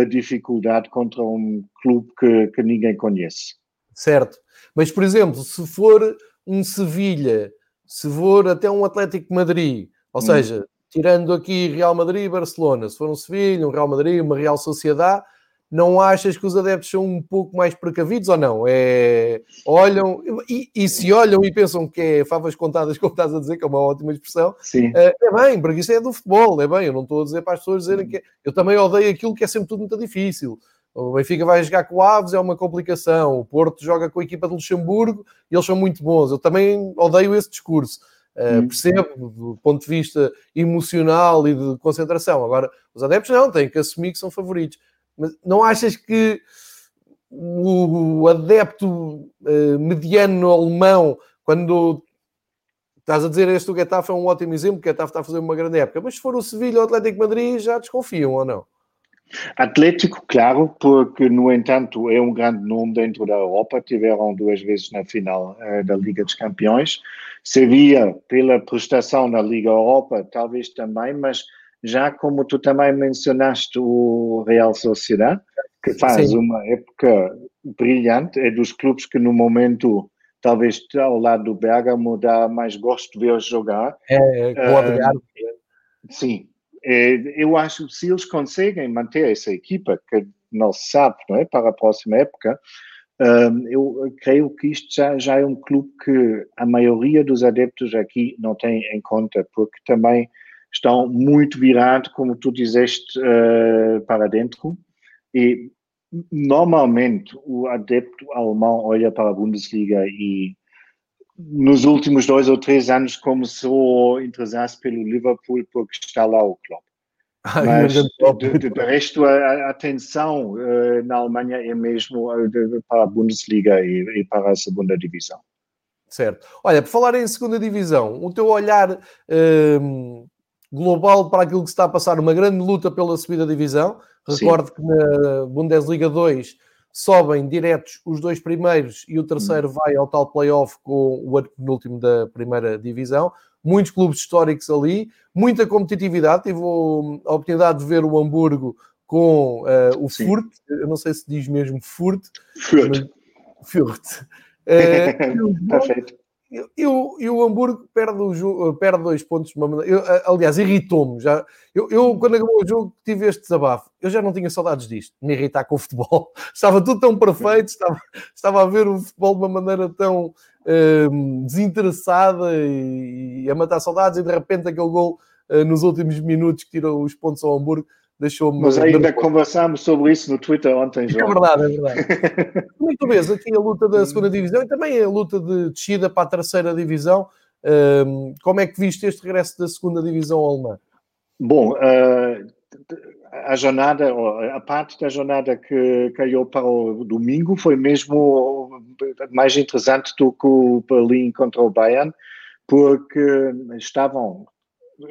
[SPEAKER 2] dificuldade contra um clube que, que ninguém conhece.
[SPEAKER 1] Certo. Mas, por exemplo, se for um Sevilha, se for até um Atlético Madrid, ou hum. seja, tirando aqui Real Madrid e Barcelona, se for um Sevilha, um Real Madrid, uma Real Sociedade, não achas que os adeptos são um pouco mais precavidos ou não? É, olham, e, e, se olham e pensam que é favas contadas, como estás a dizer, que é uma ótima expressão, Sim. Eh, é bem, porque isso é do futebol, é bem, eu não estou a dizer para as pessoas dizerem que. Eu também odeio aquilo que é sempre tudo muito difícil. O Benfica vai jogar com o Aves, é uma complicação. O Porto joga com a equipa de Luxemburgo e eles são muito bons. Eu também odeio esse discurso. Uh, percebo do ponto de vista emocional e de concentração. Agora, os adeptos não, têm que assumir que são favoritos. Mas não achas que o adepto uh, mediano alemão, quando Estás a dizer este o Getafe é um ótimo exemplo, o Getafe está a fazer uma grande época, mas se for o Sevilha ou o Atlético Madrid já desconfiam ou não?
[SPEAKER 2] Atlético, claro, porque, no entanto, é um grande nome dentro da Europa. Tiveram duas vezes na final uh, da Liga dos Campeões. Sevilla, pela prestação na Liga Europa, talvez também, mas já como tu também mencionaste o Real Sociedad, que faz Sim. uma época brilhante, é dos clubes que no momento, talvez ao lado do Bergamo, dá mais gosto de ver jogar.
[SPEAKER 1] É, é uh,
[SPEAKER 2] Sim, é, eu acho que se eles conseguem manter essa equipa, que não se sabe, não é, para a próxima época, um, eu creio que isto já, já é um clube que a maioria dos adeptos aqui não tem em conta, porque também estão muito virados, como tu dizeste, uh, para dentro. E normalmente o adepto alemão olha para a Bundesliga e nos últimos dois ou três anos começou a interessar-se pelo Liverpool porque está lá o clube. Mas, de, de, de, resto, a, atenção uh, na Alemanha é mesmo uh, de, para a Bundesliga e, e, para a segunda divisão.
[SPEAKER 1] Certo. Olha, por falar em segunda divisão, o teu olhar uh, global para aquilo que se está a passar, uma grande luta pela subida divisão. Recordo Sim. que na Bundesliga 2 sobem diretos os dois primeiros e o terceiro vai ao tal playoff com o penúltimo da primeira divisão. Muitos clubes históricos ali, muita competitividade. Tive a oportunidade de ver o Hamburgo com uh, o Sim. Furt, eu não sei se diz mesmo Furt.
[SPEAKER 2] Furt.
[SPEAKER 1] Furt. Uh, Perfeito. E, o, e o Hamburgo perde, o, perde dois pontos. Eu, aliás, irritou-me. Já, eu, eu, quando acabou o jogo, tive este desabafo. Eu já não tinha saudades disto, me irritar com o futebol. Estava tudo tão perfeito, estava, estava a ver o futebol de uma maneira tão hum, desinteressada e, e, a matar saudades. E de repente, aquele gol uh, nos últimos minutos que tirou os pontos ao Hamburgo deixou-me.
[SPEAKER 2] Mas ainda conversámos sobre isso no Twitter ontem, é
[SPEAKER 1] João. É verdade, é verdade. Como é que tu vês aqui a luta da segunda divisão e também a luta de descida para a terceira divisão? Um, como é que viste este regresso da segunda divisão alemã?
[SPEAKER 2] Bom, uh, a jornada, a parte da jornada que caiu para o domingo foi mesmo mais interessante do que o Berlim contra o Bayern, porque estavam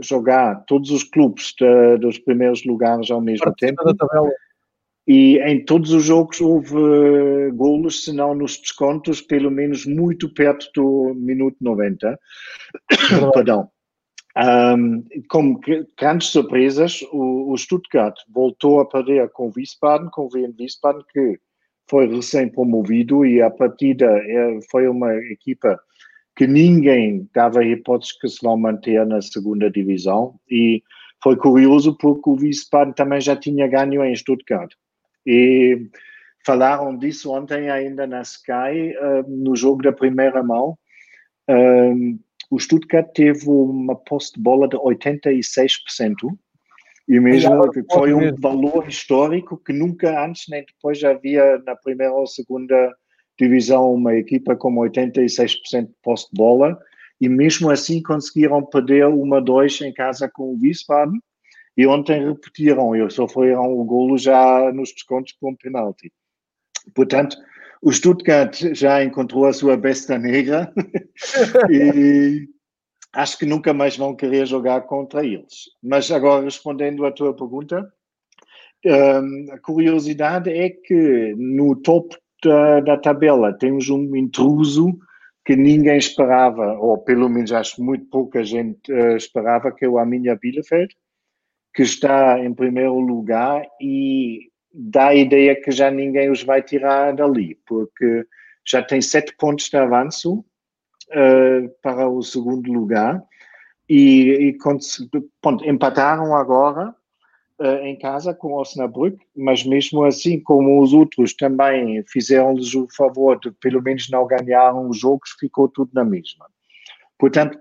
[SPEAKER 2] jogar todos os clubes de, dos primeiros lugares ao mesmo tempo. E em todos os jogos houve golos, se não nos descontos, pelo menos muito perto do minuto 90. Perdão. Um, como grandes surpresas, o, o, Stuttgart voltou a perder com o Wiesbaden, com o Wien Wiesbaden, que foi recém-promovido e a partida é, foi uma equipa que ninguém dava hipóteses que se vão manter na segunda divisão e foi curioso porque o Wiesbaden também já tinha ganho em Stuttgart. E falaram disso ontem ainda na Sky, uh, no jogo da primeira mão. Uh, o Stuttgart teve uma posse de bola de 86%. E mesmo foi um valor histórico que nunca antes nem depois havia na primeira ou segunda divisão uma equipa com 86% de posse de bola e mesmo assim conseguiram perder uma dois em casa com o Wiesbaden e ontem repetiram e sofreram o golo já nos descontos com um penalti. Portanto, o Stuttgart já encontrou a sua besta negra e acho que nunca mais vão querer jogar contra eles. Mas agora, respondendo à tua pergunta, hum, a curiosidade é que no topo da, da tabela. Temos um intruso que ninguém esperava, ou pelo menos acho muito pouca gente uh, esperava, que é o Arminia Bielefeld, que está em primeiro lugar e dá a ideia que já ninguém os vai tirar dali, porque já tem sete pontos de avanço uh, para o segundo lugar e, e ponto, empataram agora em casa com Osnabrück, mas mesmo assim, como os outros também fizeram-lhes o favor de pelo menos não ganharam os jogos, ficou tudo na mesma. Portanto,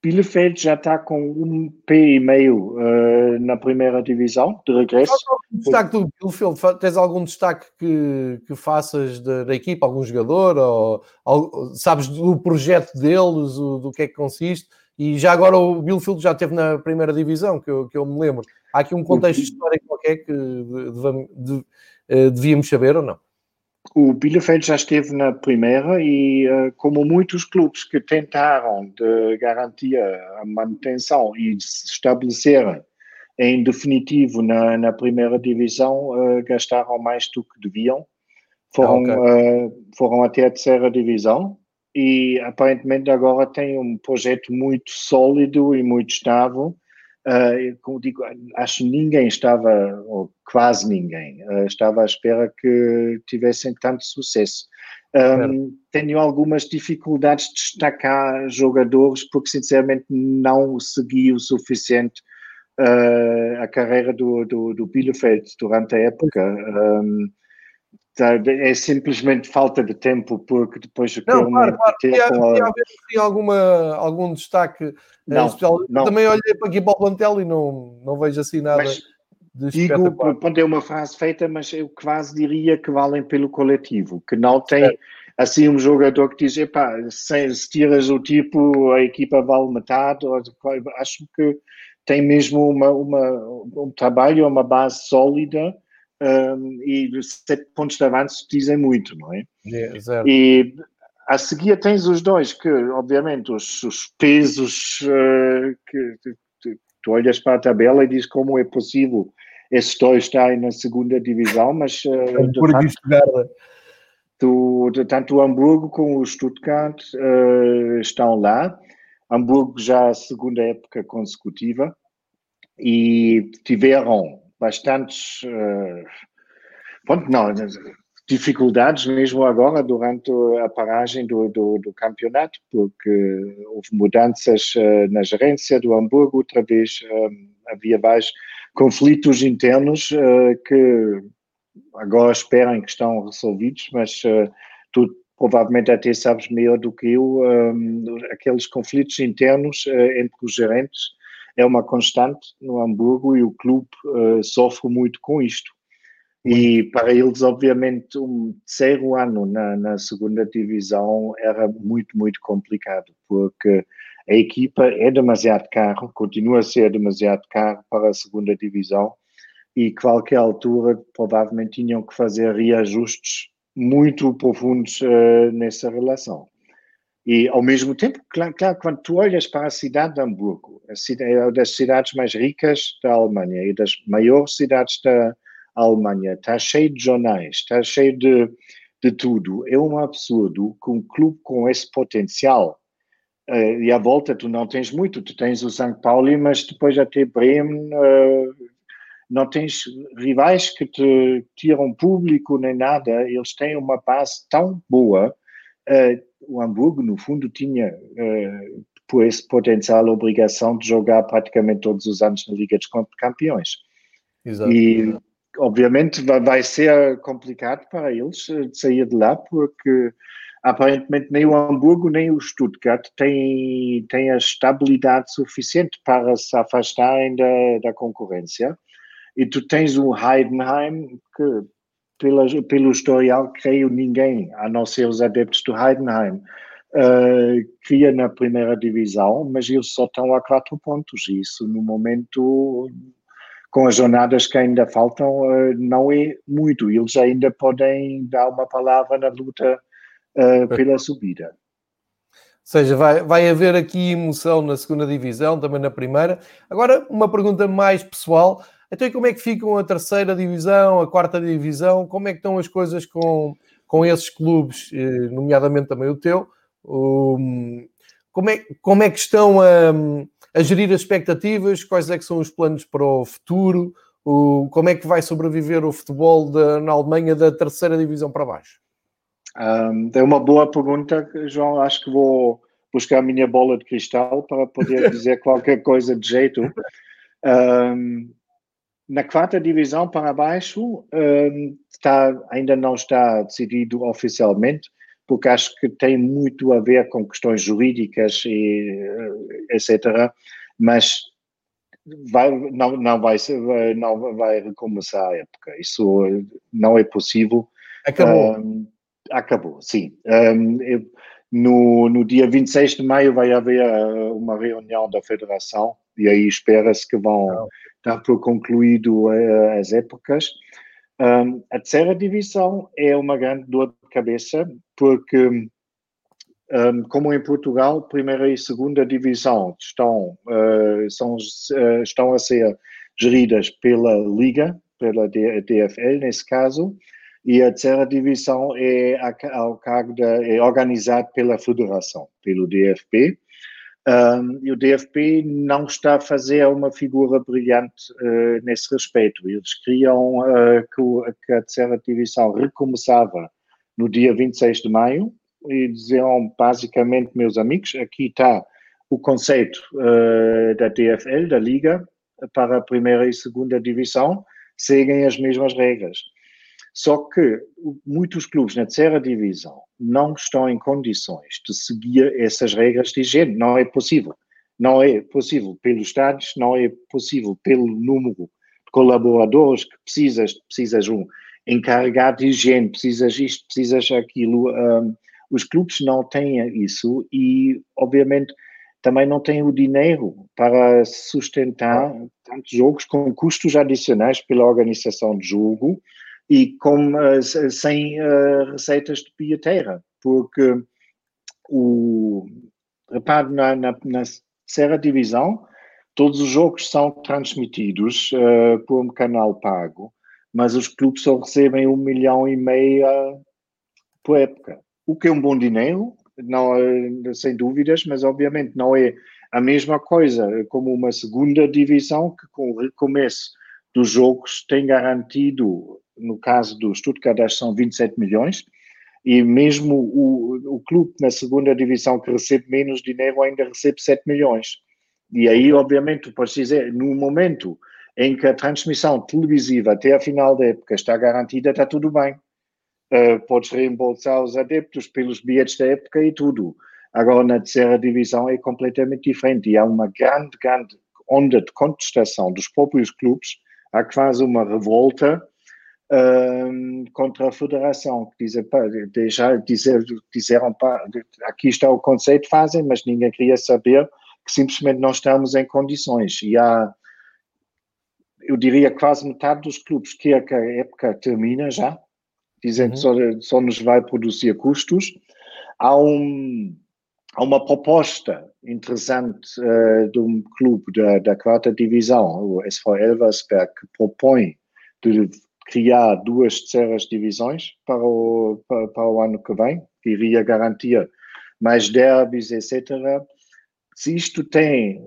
[SPEAKER 2] Bielefeld já está com um pé e meio uh, na primeira divisão, de regresso.
[SPEAKER 1] Destaque do Bielefeld, tens algum destaque que, que faças da, da equipa, algum jogador, ou, ou, sabes do projeto deles, o, do que é que consiste? E já agora o Bielefeld já esteve na primeira divisão, que eu, que eu me lembro. Há aqui um contexto histórico qualquer que de, de, de, uh, devíamos saber ou não?
[SPEAKER 2] o Bielefeld já esteve na primeira e, uh, como muitos clubes que tentaram de garantir a manutenção e se estabelecerem em definitivo na, na primeira divisão, uh, gastaram mais do que deviam. Foram, ah, okay. uh, foram até a terceira divisão e aparentemente agora tem um projeto muito sólido e muito estável Uh, como digo, acho que ninguém estava, ou quase ninguém, uh, estava à espera que tivessem tanto sucesso. Um, tenho algumas dificuldades de destacar jogadores porque, sinceramente, não segui o suficiente uh, a carreira do, do, do Bielefeld durante a época. Um, Tá, é simplesmente falta de tempo, porque depois
[SPEAKER 1] eu não, claro, claro. Com a... haver alguma, algum destaque eh, não, especial. Não. Também olhei para aqui para o plantel e não, não vejo assim nada mas, de
[SPEAKER 2] Digo, quando é uma frase feita, mas eu quase diria que valem pelo coletivo, que não tem certo. assim um jogador que diz, epá, se, se tiras o tipo, a equipa vale metade, acho que tem mesmo uma, uma, um trabalho, uma base sólida, um, e sete pontos de avanço dizem muito, não é?
[SPEAKER 1] é
[SPEAKER 2] e a seguir tens os dois, que obviamente os, os pesos uh, que tu, tu, olhas para a tabela e diz como é possível esses dois estarem na segunda divisão, mas uh, de facto, de, tanto o Hamburgo como o Stuttgart uh, estão lá. Hamburgo já a segunda época consecutiva e tiveram bastantes uh, pronto, não, dificuldades mesmo agora durante a paragem do, do, do campeonato, porque houve mudanças uh, na gerência do Hamburgo, outra vez uh, havia vários conflitos internos que agora esperam que estão resolvidos, mas tu provavelmente até sabes melhor do que eu, aqueles conflitos internos entre os gerentes é uma constante no Hamburgo e o clube uh, sofre muito com isto. E para eles, obviamente, um terceiro ano na, na, segunda divisão era muito, muito complicado, porque a equipa é demasiado caro, continua a ser demasiado caro para a segunda divisão e qualquer altura provavelmente tinham que fazer reajustes muito profundos uh, nessa relação. E, ao mesmo tempo, claro, claro, quando tu olhas para a cidade de Hamburgo, é uma das cidades mais ricas da Alemanha e das maiores cidades da Alemanha, está cheio de jornais, está cheio de, de tudo. É um absurdo que um clube com esse potencial, uh, e à volta tu não tens muito, tu tens o St. Pauli, mas depois até Bremen, uh, não tens rivais que te tiram público nem nada, eles têm uma base tão boa. Uh, o Hamburgo, no fundo, tinha, uh, por esse potencial, a obrigação de jogar praticamente todos os anos na Liga dos Campeões. Exato. E, obviamente, vai, ser complicado para eles sair de lá, porque aparentemente nem o Hamburgo nem o Stuttgart têm, têm a estabilidade suficiente para se afastarem da, da concorrência. E tu tens o Heidenheim, que pela, pelo historial, creio ninguém, a não ser os adeptos do Heidenheim, uh, na primeira divisão, mas eles só estão a quatro pontos. Isso, no momento, com as jornadas que ainda faltam, uh, não é muito. Eles ainda podem dar uma palavra na luta uh, pela subida.
[SPEAKER 1] Ou seja, vai, vai haver aqui emoção na segunda divisão, também na primeira. Agora, uma pergunta mais pessoal. Então, e como é que ficam a terceira divisão, a quarta divisão? Como é que estão as coisas com, com esses clubes, eh, nomeadamente também o teu? como, é, como é que estão a, a gerir as expectativas? Quais é que são os planos para o futuro? O, como é que vai sobreviver o futebol de, na Alemanha da terceira divisão para baixo?
[SPEAKER 2] Um, é uma boa pergunta, João. Acho que vou buscar a minha bola de cristal para poder dizer qualquer coisa de jeito. Um, na quarta divisão para baixo um, está, ainda não está decidido oficialmente, porque acho que tem muito a ver com questões jurídicas e eh, etc. Mas vai, não, não, vai, não vai recomeçar a época. Isso não é possível.
[SPEAKER 1] Acabou. Um,
[SPEAKER 2] acabou, sim. Um, eu, no, no dia 26 de maio vai haver uh, uma reunião da Federação e aí espera-se que vão dar por concluído uh, as épocas. Um, a terceira divisão é uma grande dor de cabeça, porque, um, como em Portugal, primeira e segunda divisão estão, uh, são, uh, estão a ser geridas pela Liga, pela DFL nesse caso, e a terceira divisão é, ao cargo da, é organizada pela Federação, pelo DFP. Um, e o DFP não está a fazer uma figura brilhante uh, nesse respeito. Eles queriam uh, que, que, a terceira divisão recomeçava no dia 26 de maio e diziam basicamente, meus amigos, aqui está o conceito uh, da DFL, da Liga, para a primeira e segunda divisão, seguem as mesmas regras. Só que muitos clubes na terceira divisão não estão em condições de seguir essas regras de higiene. Não é possível. Não é possível pelos estádios, não é possível pelo número de colaboradores que precisas. Precisas um encarregado de higiene, precisas isto, precisas aquilo. Um, os clubes não têm isso e, obviamente, também não têm o dinheiro para sustentar tantos jogos com custos adicionais pela organização de jogo e com, uh, sem uh, receitas de bilheteira, porque o repare na, na, na terceira divisão, todos os jogos são transmitidos uh, por um canal pago, mas os clubes só recebem um milhão e meio por época, o que é um bom dinheiro, não, sem dúvidas, mas obviamente não é a mesma coisa como uma segunda divisão que com o recomeço dos jogos tem garantido no caso do Stuttgart são 27 milhões, e mesmo o, o clube na segunda divisão que recebe menos dinheiro ainda recebe 7 milhões. E aí, obviamente, podes dizer, no momento em que a transmissão televisiva até a final da época está garantida, está tudo bem. Uh, podes reembolsar os adeptos pelos bilhetes da época e tudo. Agora, na terceira divisão é completamente diferente e há uma grande, grande onda de contestação dos próprios clubes, há quase uma revolta um, contra a federação, que dizem, pá, já dizer, disseram, pá, aqui está o conceito, fazem, mas ninguém queria saber que simplesmente não estamos em condições. E há, eu diria, quase metade dos clubes que a época termina já, dizem uhum. que só, só nos vai produzir custos. Há um há uma proposta interessante uh, de um clube da, da quarta divisão, o SV Elversberg, que propõe de criar duas terceiras divisões para o, para, para o ano que vem, que iria garantir mais derbys, etc. Se isto tem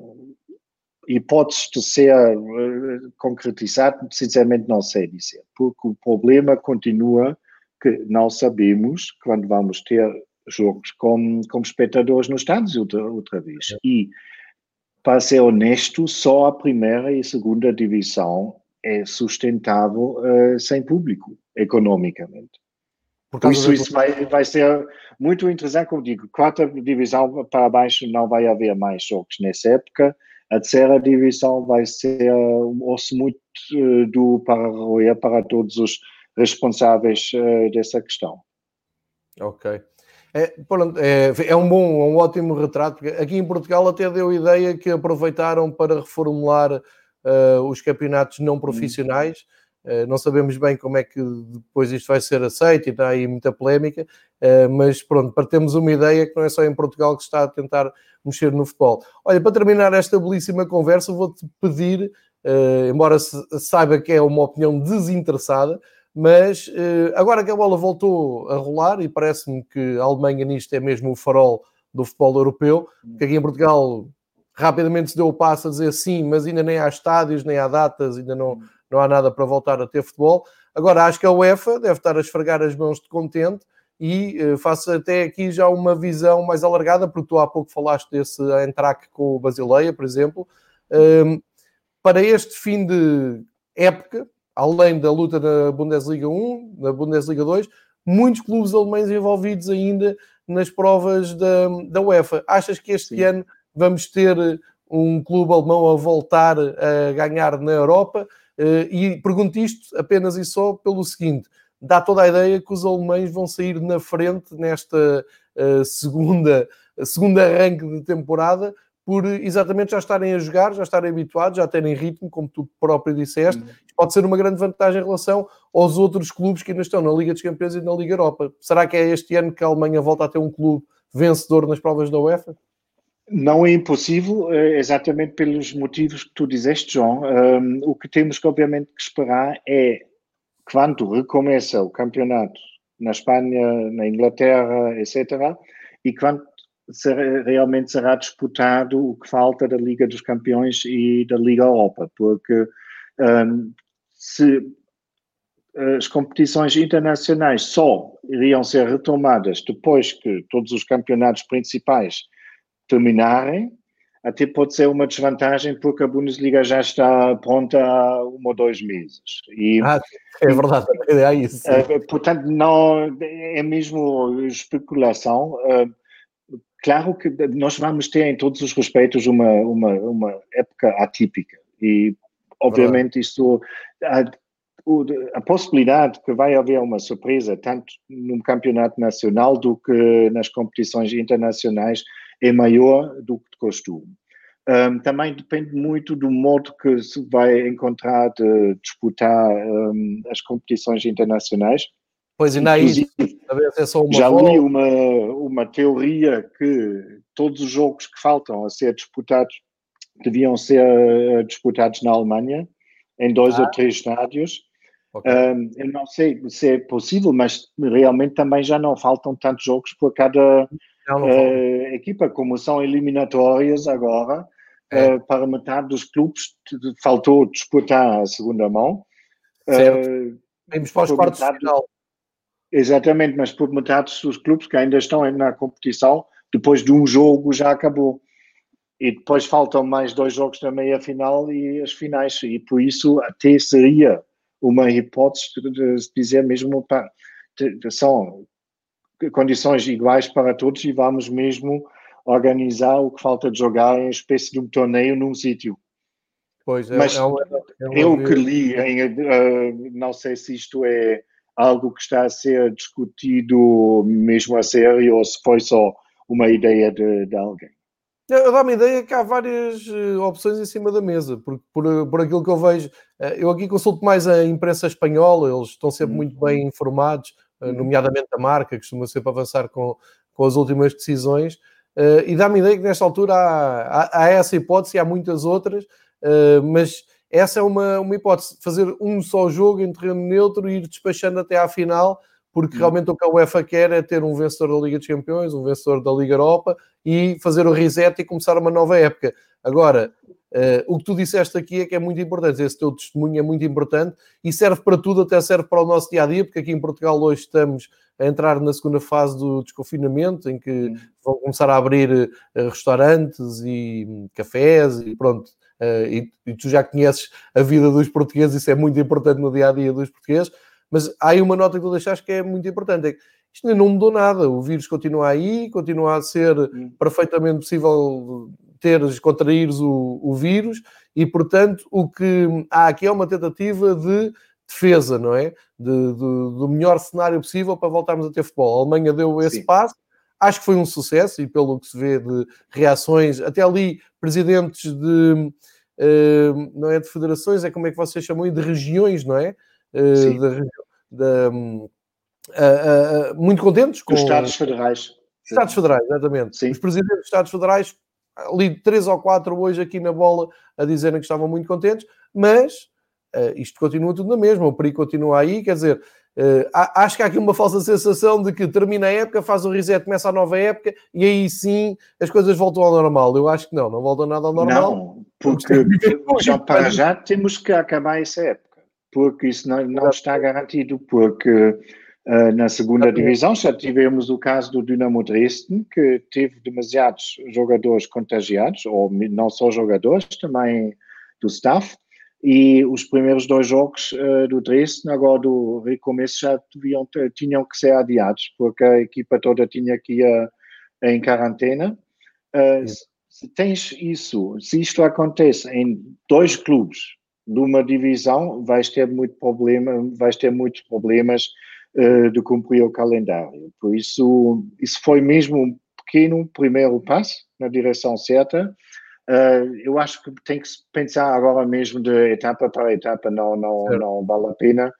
[SPEAKER 2] hipóteses de ser uh, concretizado, sinceramente não sei dizer, porque o problema continua que não sabemos quando vamos ter jogos com, com espectadores nos estádios outra, outra vez. E, para ser honesto, só a primeira e segunda divisão é sustentável uh, sem público, economicamente. Por isso, isso vai, vai ser muito interessante, como digo, quarta divisão para baixo não vai haver mais jogos nessa época, a terceira divisão vai ser um osso muito uh, do para roer para todos os responsáveis uh, dessa questão.
[SPEAKER 1] Ok. É, pronto, é, é, um bom, um ótimo retrato, porque aqui em Portugal até deu ideia que aproveitaram para reformular uh, os campeonatos não profissionais. Uh, não sabemos bem como é que depois isto vai ser aceito e está aí muita polémica, uh, mas pronto, para termos uma ideia que não é só em Portugal que está a tentar mexer no futebol. Olha, para terminar esta belíssima conversa, vou-te pedir, embora se saiba que é uma opinião desinteressada, mas agora que a bola voltou a rolar, e parece-me que a Alemanha nisto é mesmo o farol do futebol europeu, que aqui em Portugal rapidamente se deu o passo a dizer sim, mas ainda nem há estádios, nem há datas, ainda não, não há nada para voltar a ter futebol. Agora, acho que a UEFA deve estar a esfregar as mãos de contente e uh, faço até aqui já uma visão mais alargada, porque tu há pouco falaste desse entraque com o Basileia, por exemplo. Uh, para este fim de época, além da luta na Bundesliga 1, na Bundesliga 2, muitos clubes alemães envolvidos ainda nas provas da, da UEFA. Achas que este Sim. ano vamos ter eh, um clube alemão a voltar a ganhar na Europa. Eh, e pergunto isto apenas e só pelo seguinte: dá toda a ideia que os alemães vão sair na frente nesta eh, segunda, segunda arranque de temporada, por exatamente já estarem a jogar, já estarem habituados, já terem ritmo, como tu próprio disseste. Uhum. Pode ser uma grande vantagem em relação aos outros clubes que ainda estão na Liga dos Campeões e na Liga Europa. Será que é este ano que a Alemanha volta a ter um clube vencedor nas provas da UEFA?
[SPEAKER 2] Não é impossível, eh, exatamente pelos motivos que tu disseste, João. Um, o que temos que, obviamente, que esperar é quando recomeça o campeonato na Espanha, na Inglaterra, etc., e quando realmente será disputado o que falta da Liga dos Campeões e da Liga Europa, porque um, se as competições internacionais só iriam ser retomadas depois que todos os campeonatos principais terminarem, até pode ser uma desvantagem porque a Bundesliga já está pronta há um ou dois meses.
[SPEAKER 1] E, ah, é verdade, é isso.
[SPEAKER 2] Uh, portanto, não, é mesmo especulação. Uh, claro que nós vamos ter em todos os respeitos uma, uma, uma época atípica e obviamente isso a, a, possibilidade que vai haver uma surpresa tanto no campeonato nacional do que nas competições internacionais é maior do que de costume. Um, também depende muito do modo que se vai encontrar de disputar um, as competições internacionais.
[SPEAKER 1] Pois ainda isso.
[SPEAKER 2] É só uma já li uma, uma teoria que todos os jogos que faltam a ser disputados deviam ser uh, disputados na Alemanha, em dois ah. ou três estádios. Okay. Um, eu não sei se é possível, mas realmente também já não faltam tantos jogos por cada uh, equipa, como são eliminatórias agora, é. uh, para metade dos clubes faltou disputar a segunda mão.
[SPEAKER 1] Certo. Uh, Vimos para os quartos de final.
[SPEAKER 2] Exatamente, mas por metade dos clubes que ainda estão na competição, depois de um jogo já acabou. E depois faltam mais dois jogos da meia-final e as finais. E por isso até seria uma hipótese de dizer mesmo, pá, são condições iguais para todos e vamos mesmo organizar o que falta de jogar em espécie de um torneio num sítio.
[SPEAKER 1] Pois é,
[SPEAKER 2] Mas é é eu que li, em, uh, não sei se isto é algo que está a ser discutido mesmo a sério ou se foi só uma ideia de, de alguém.
[SPEAKER 1] Dá-me a ideia que há várias uh, opções em cima da mesa, porque por, por aquilo que eu vejo, eu aqui consulto mais a imprensa espanhola, eles estão sempre muito bem uhum. informados, nomeadamente a marca, que costuma sempre avançar com, com as últimas decisões, e dá-me ideia que nesta altura há, há, há, essa hipótese e há muitas outras, mas essa é uma, uma hipótese, fazer um só jogo em terreno neutro e ir despachando até à final, porque hum. realmente o que a UEFA quer é ter um vencedor da Liga dos Campeões, um vencedor da Liga Europa e fazer o reset e começar uma nova época. Agora, uh, o que tu disseste aqui é que é muito importante, esse teu testemunho é muito importante e serve para tudo, até serve para o nosso dia a dia, porque aqui em Portugal hoje estamos a entrar na segunda fase do desconfinamento, em que hum. vão começar a abrir uh, restaurantes e um, cafés e pronto, uh, e, e, tu já conheces a vida dos portugueses, isso é muito importante no dia a dia dos portugueses. Mas há aí uma nota que tu deixaste que é muito importante: é que isto ainda não mudou nada, o vírus continua aí, continua a ser hum. perfeitamente possível teres, contraíres o, o vírus, e portanto o que há aqui é uma tentativa de defesa, não é? De, de, do melhor cenário possível para voltarmos a ter futebol. A Alemanha deu esse Sim. passo, acho que foi um sucesso, e pelo que se vê de reações, até ali presidentes de uh, não é de federações, é como é que vocês chamam de regiões, não é? Uh, da, da, uh, muito contentes
[SPEAKER 2] com os Estados Federais.
[SPEAKER 1] Estados Federais, exatamente. Sim. Os presidentes dos Estados Federais, ali três ou quatro hoje aqui na bola a dizerem que estavam muito contentes, mas isto continua tudo na mesma, o perigo continua aí, quer dizer, Uh, acho que há aqui uma falsa sensação de que termina a época, faz o reset, começa a nova época e aí sim as coisas voltam ao normal. Eu acho que não, não voltam nada ao normal.
[SPEAKER 2] Não, porque já para já temos que acabar essa época, porque isso não, não está garantido, porque uh, na segunda divisão já tivemos o caso do Dinamo Dresden, que teve demasiados jogadores contagiados, ou não só jogadores, também do staff, e os primeiros dois jogos uh, do Dresden, agora do recomeço, já deviam, tinham que ser adiados, porque a equipa toda tinha que ir em quarentena. Uh, se tens isso, se isto acontece em dois clubes de uma divisão, vais ter muito problema, vais ter muitos problemas uh, de cumprir o calendário. Por isso, isso foi mesmo um pequeno primeiro passo na direção certa, Uh, eu acho que tem que pensar agora mesmo de etapa para etapa, não, não, não vale a pena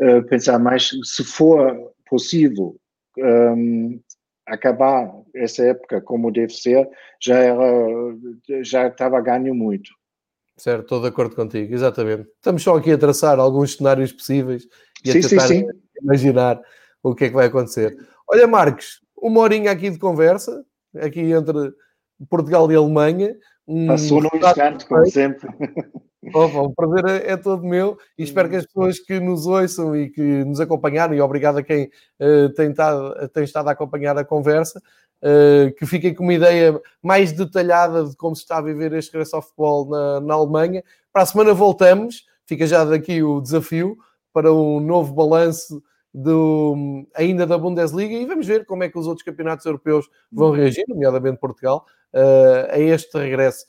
[SPEAKER 2] uh, pensar mais. Se for possível um, acabar essa época como deve ser, já, era, já estava a ganho muito.
[SPEAKER 1] Certo, estou de acordo contigo, exatamente. Estamos só aqui a traçar alguns cenários possíveis e a
[SPEAKER 2] sim, tentar sim, sim.
[SPEAKER 1] Imaginar o que é que vai acontecer. Olha, Marcos, uma horinha aqui de conversa, aqui entre Portugal e Alemanha.
[SPEAKER 2] Um Passou num instante, como sempre.
[SPEAKER 1] Opa, o prazer é, é, todo meu e espero que as pessoas que nos ouçam e que nos acompanharam, e obrigado a quem uh, tem, tado, tem, estado a acompanhar a conversa, uh, que fiquem com uma ideia mais detalhada de como se está a viver este regresso ao futebol na, na Alemanha. Para a semana voltamos, fica já daqui o desafio para um novo balanço do, ainda da Bundesliga e vamos ver como é que os outros campeonatos europeus vão reagir, nomeadamente Portugal, uh, a este regresso.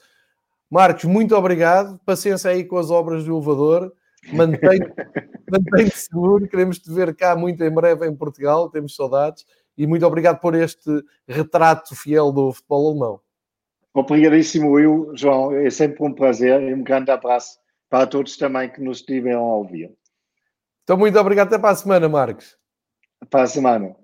[SPEAKER 1] Marcos, muito obrigado. Paciência aí com as obras do elevador. Mantém-te mantém seguro. Queremos te ver cá muito em breve em Portugal. Temos saudades. E muito obrigado por este retrato fiel do futebol alemão.
[SPEAKER 2] Obrigadíssimo, Will. João, é sempre um prazer e um grande abraço para todos também que nos estiveram a ouvir.
[SPEAKER 1] Então, muito obrigado. Até para a semana, Marcos.
[SPEAKER 2] Para a semana.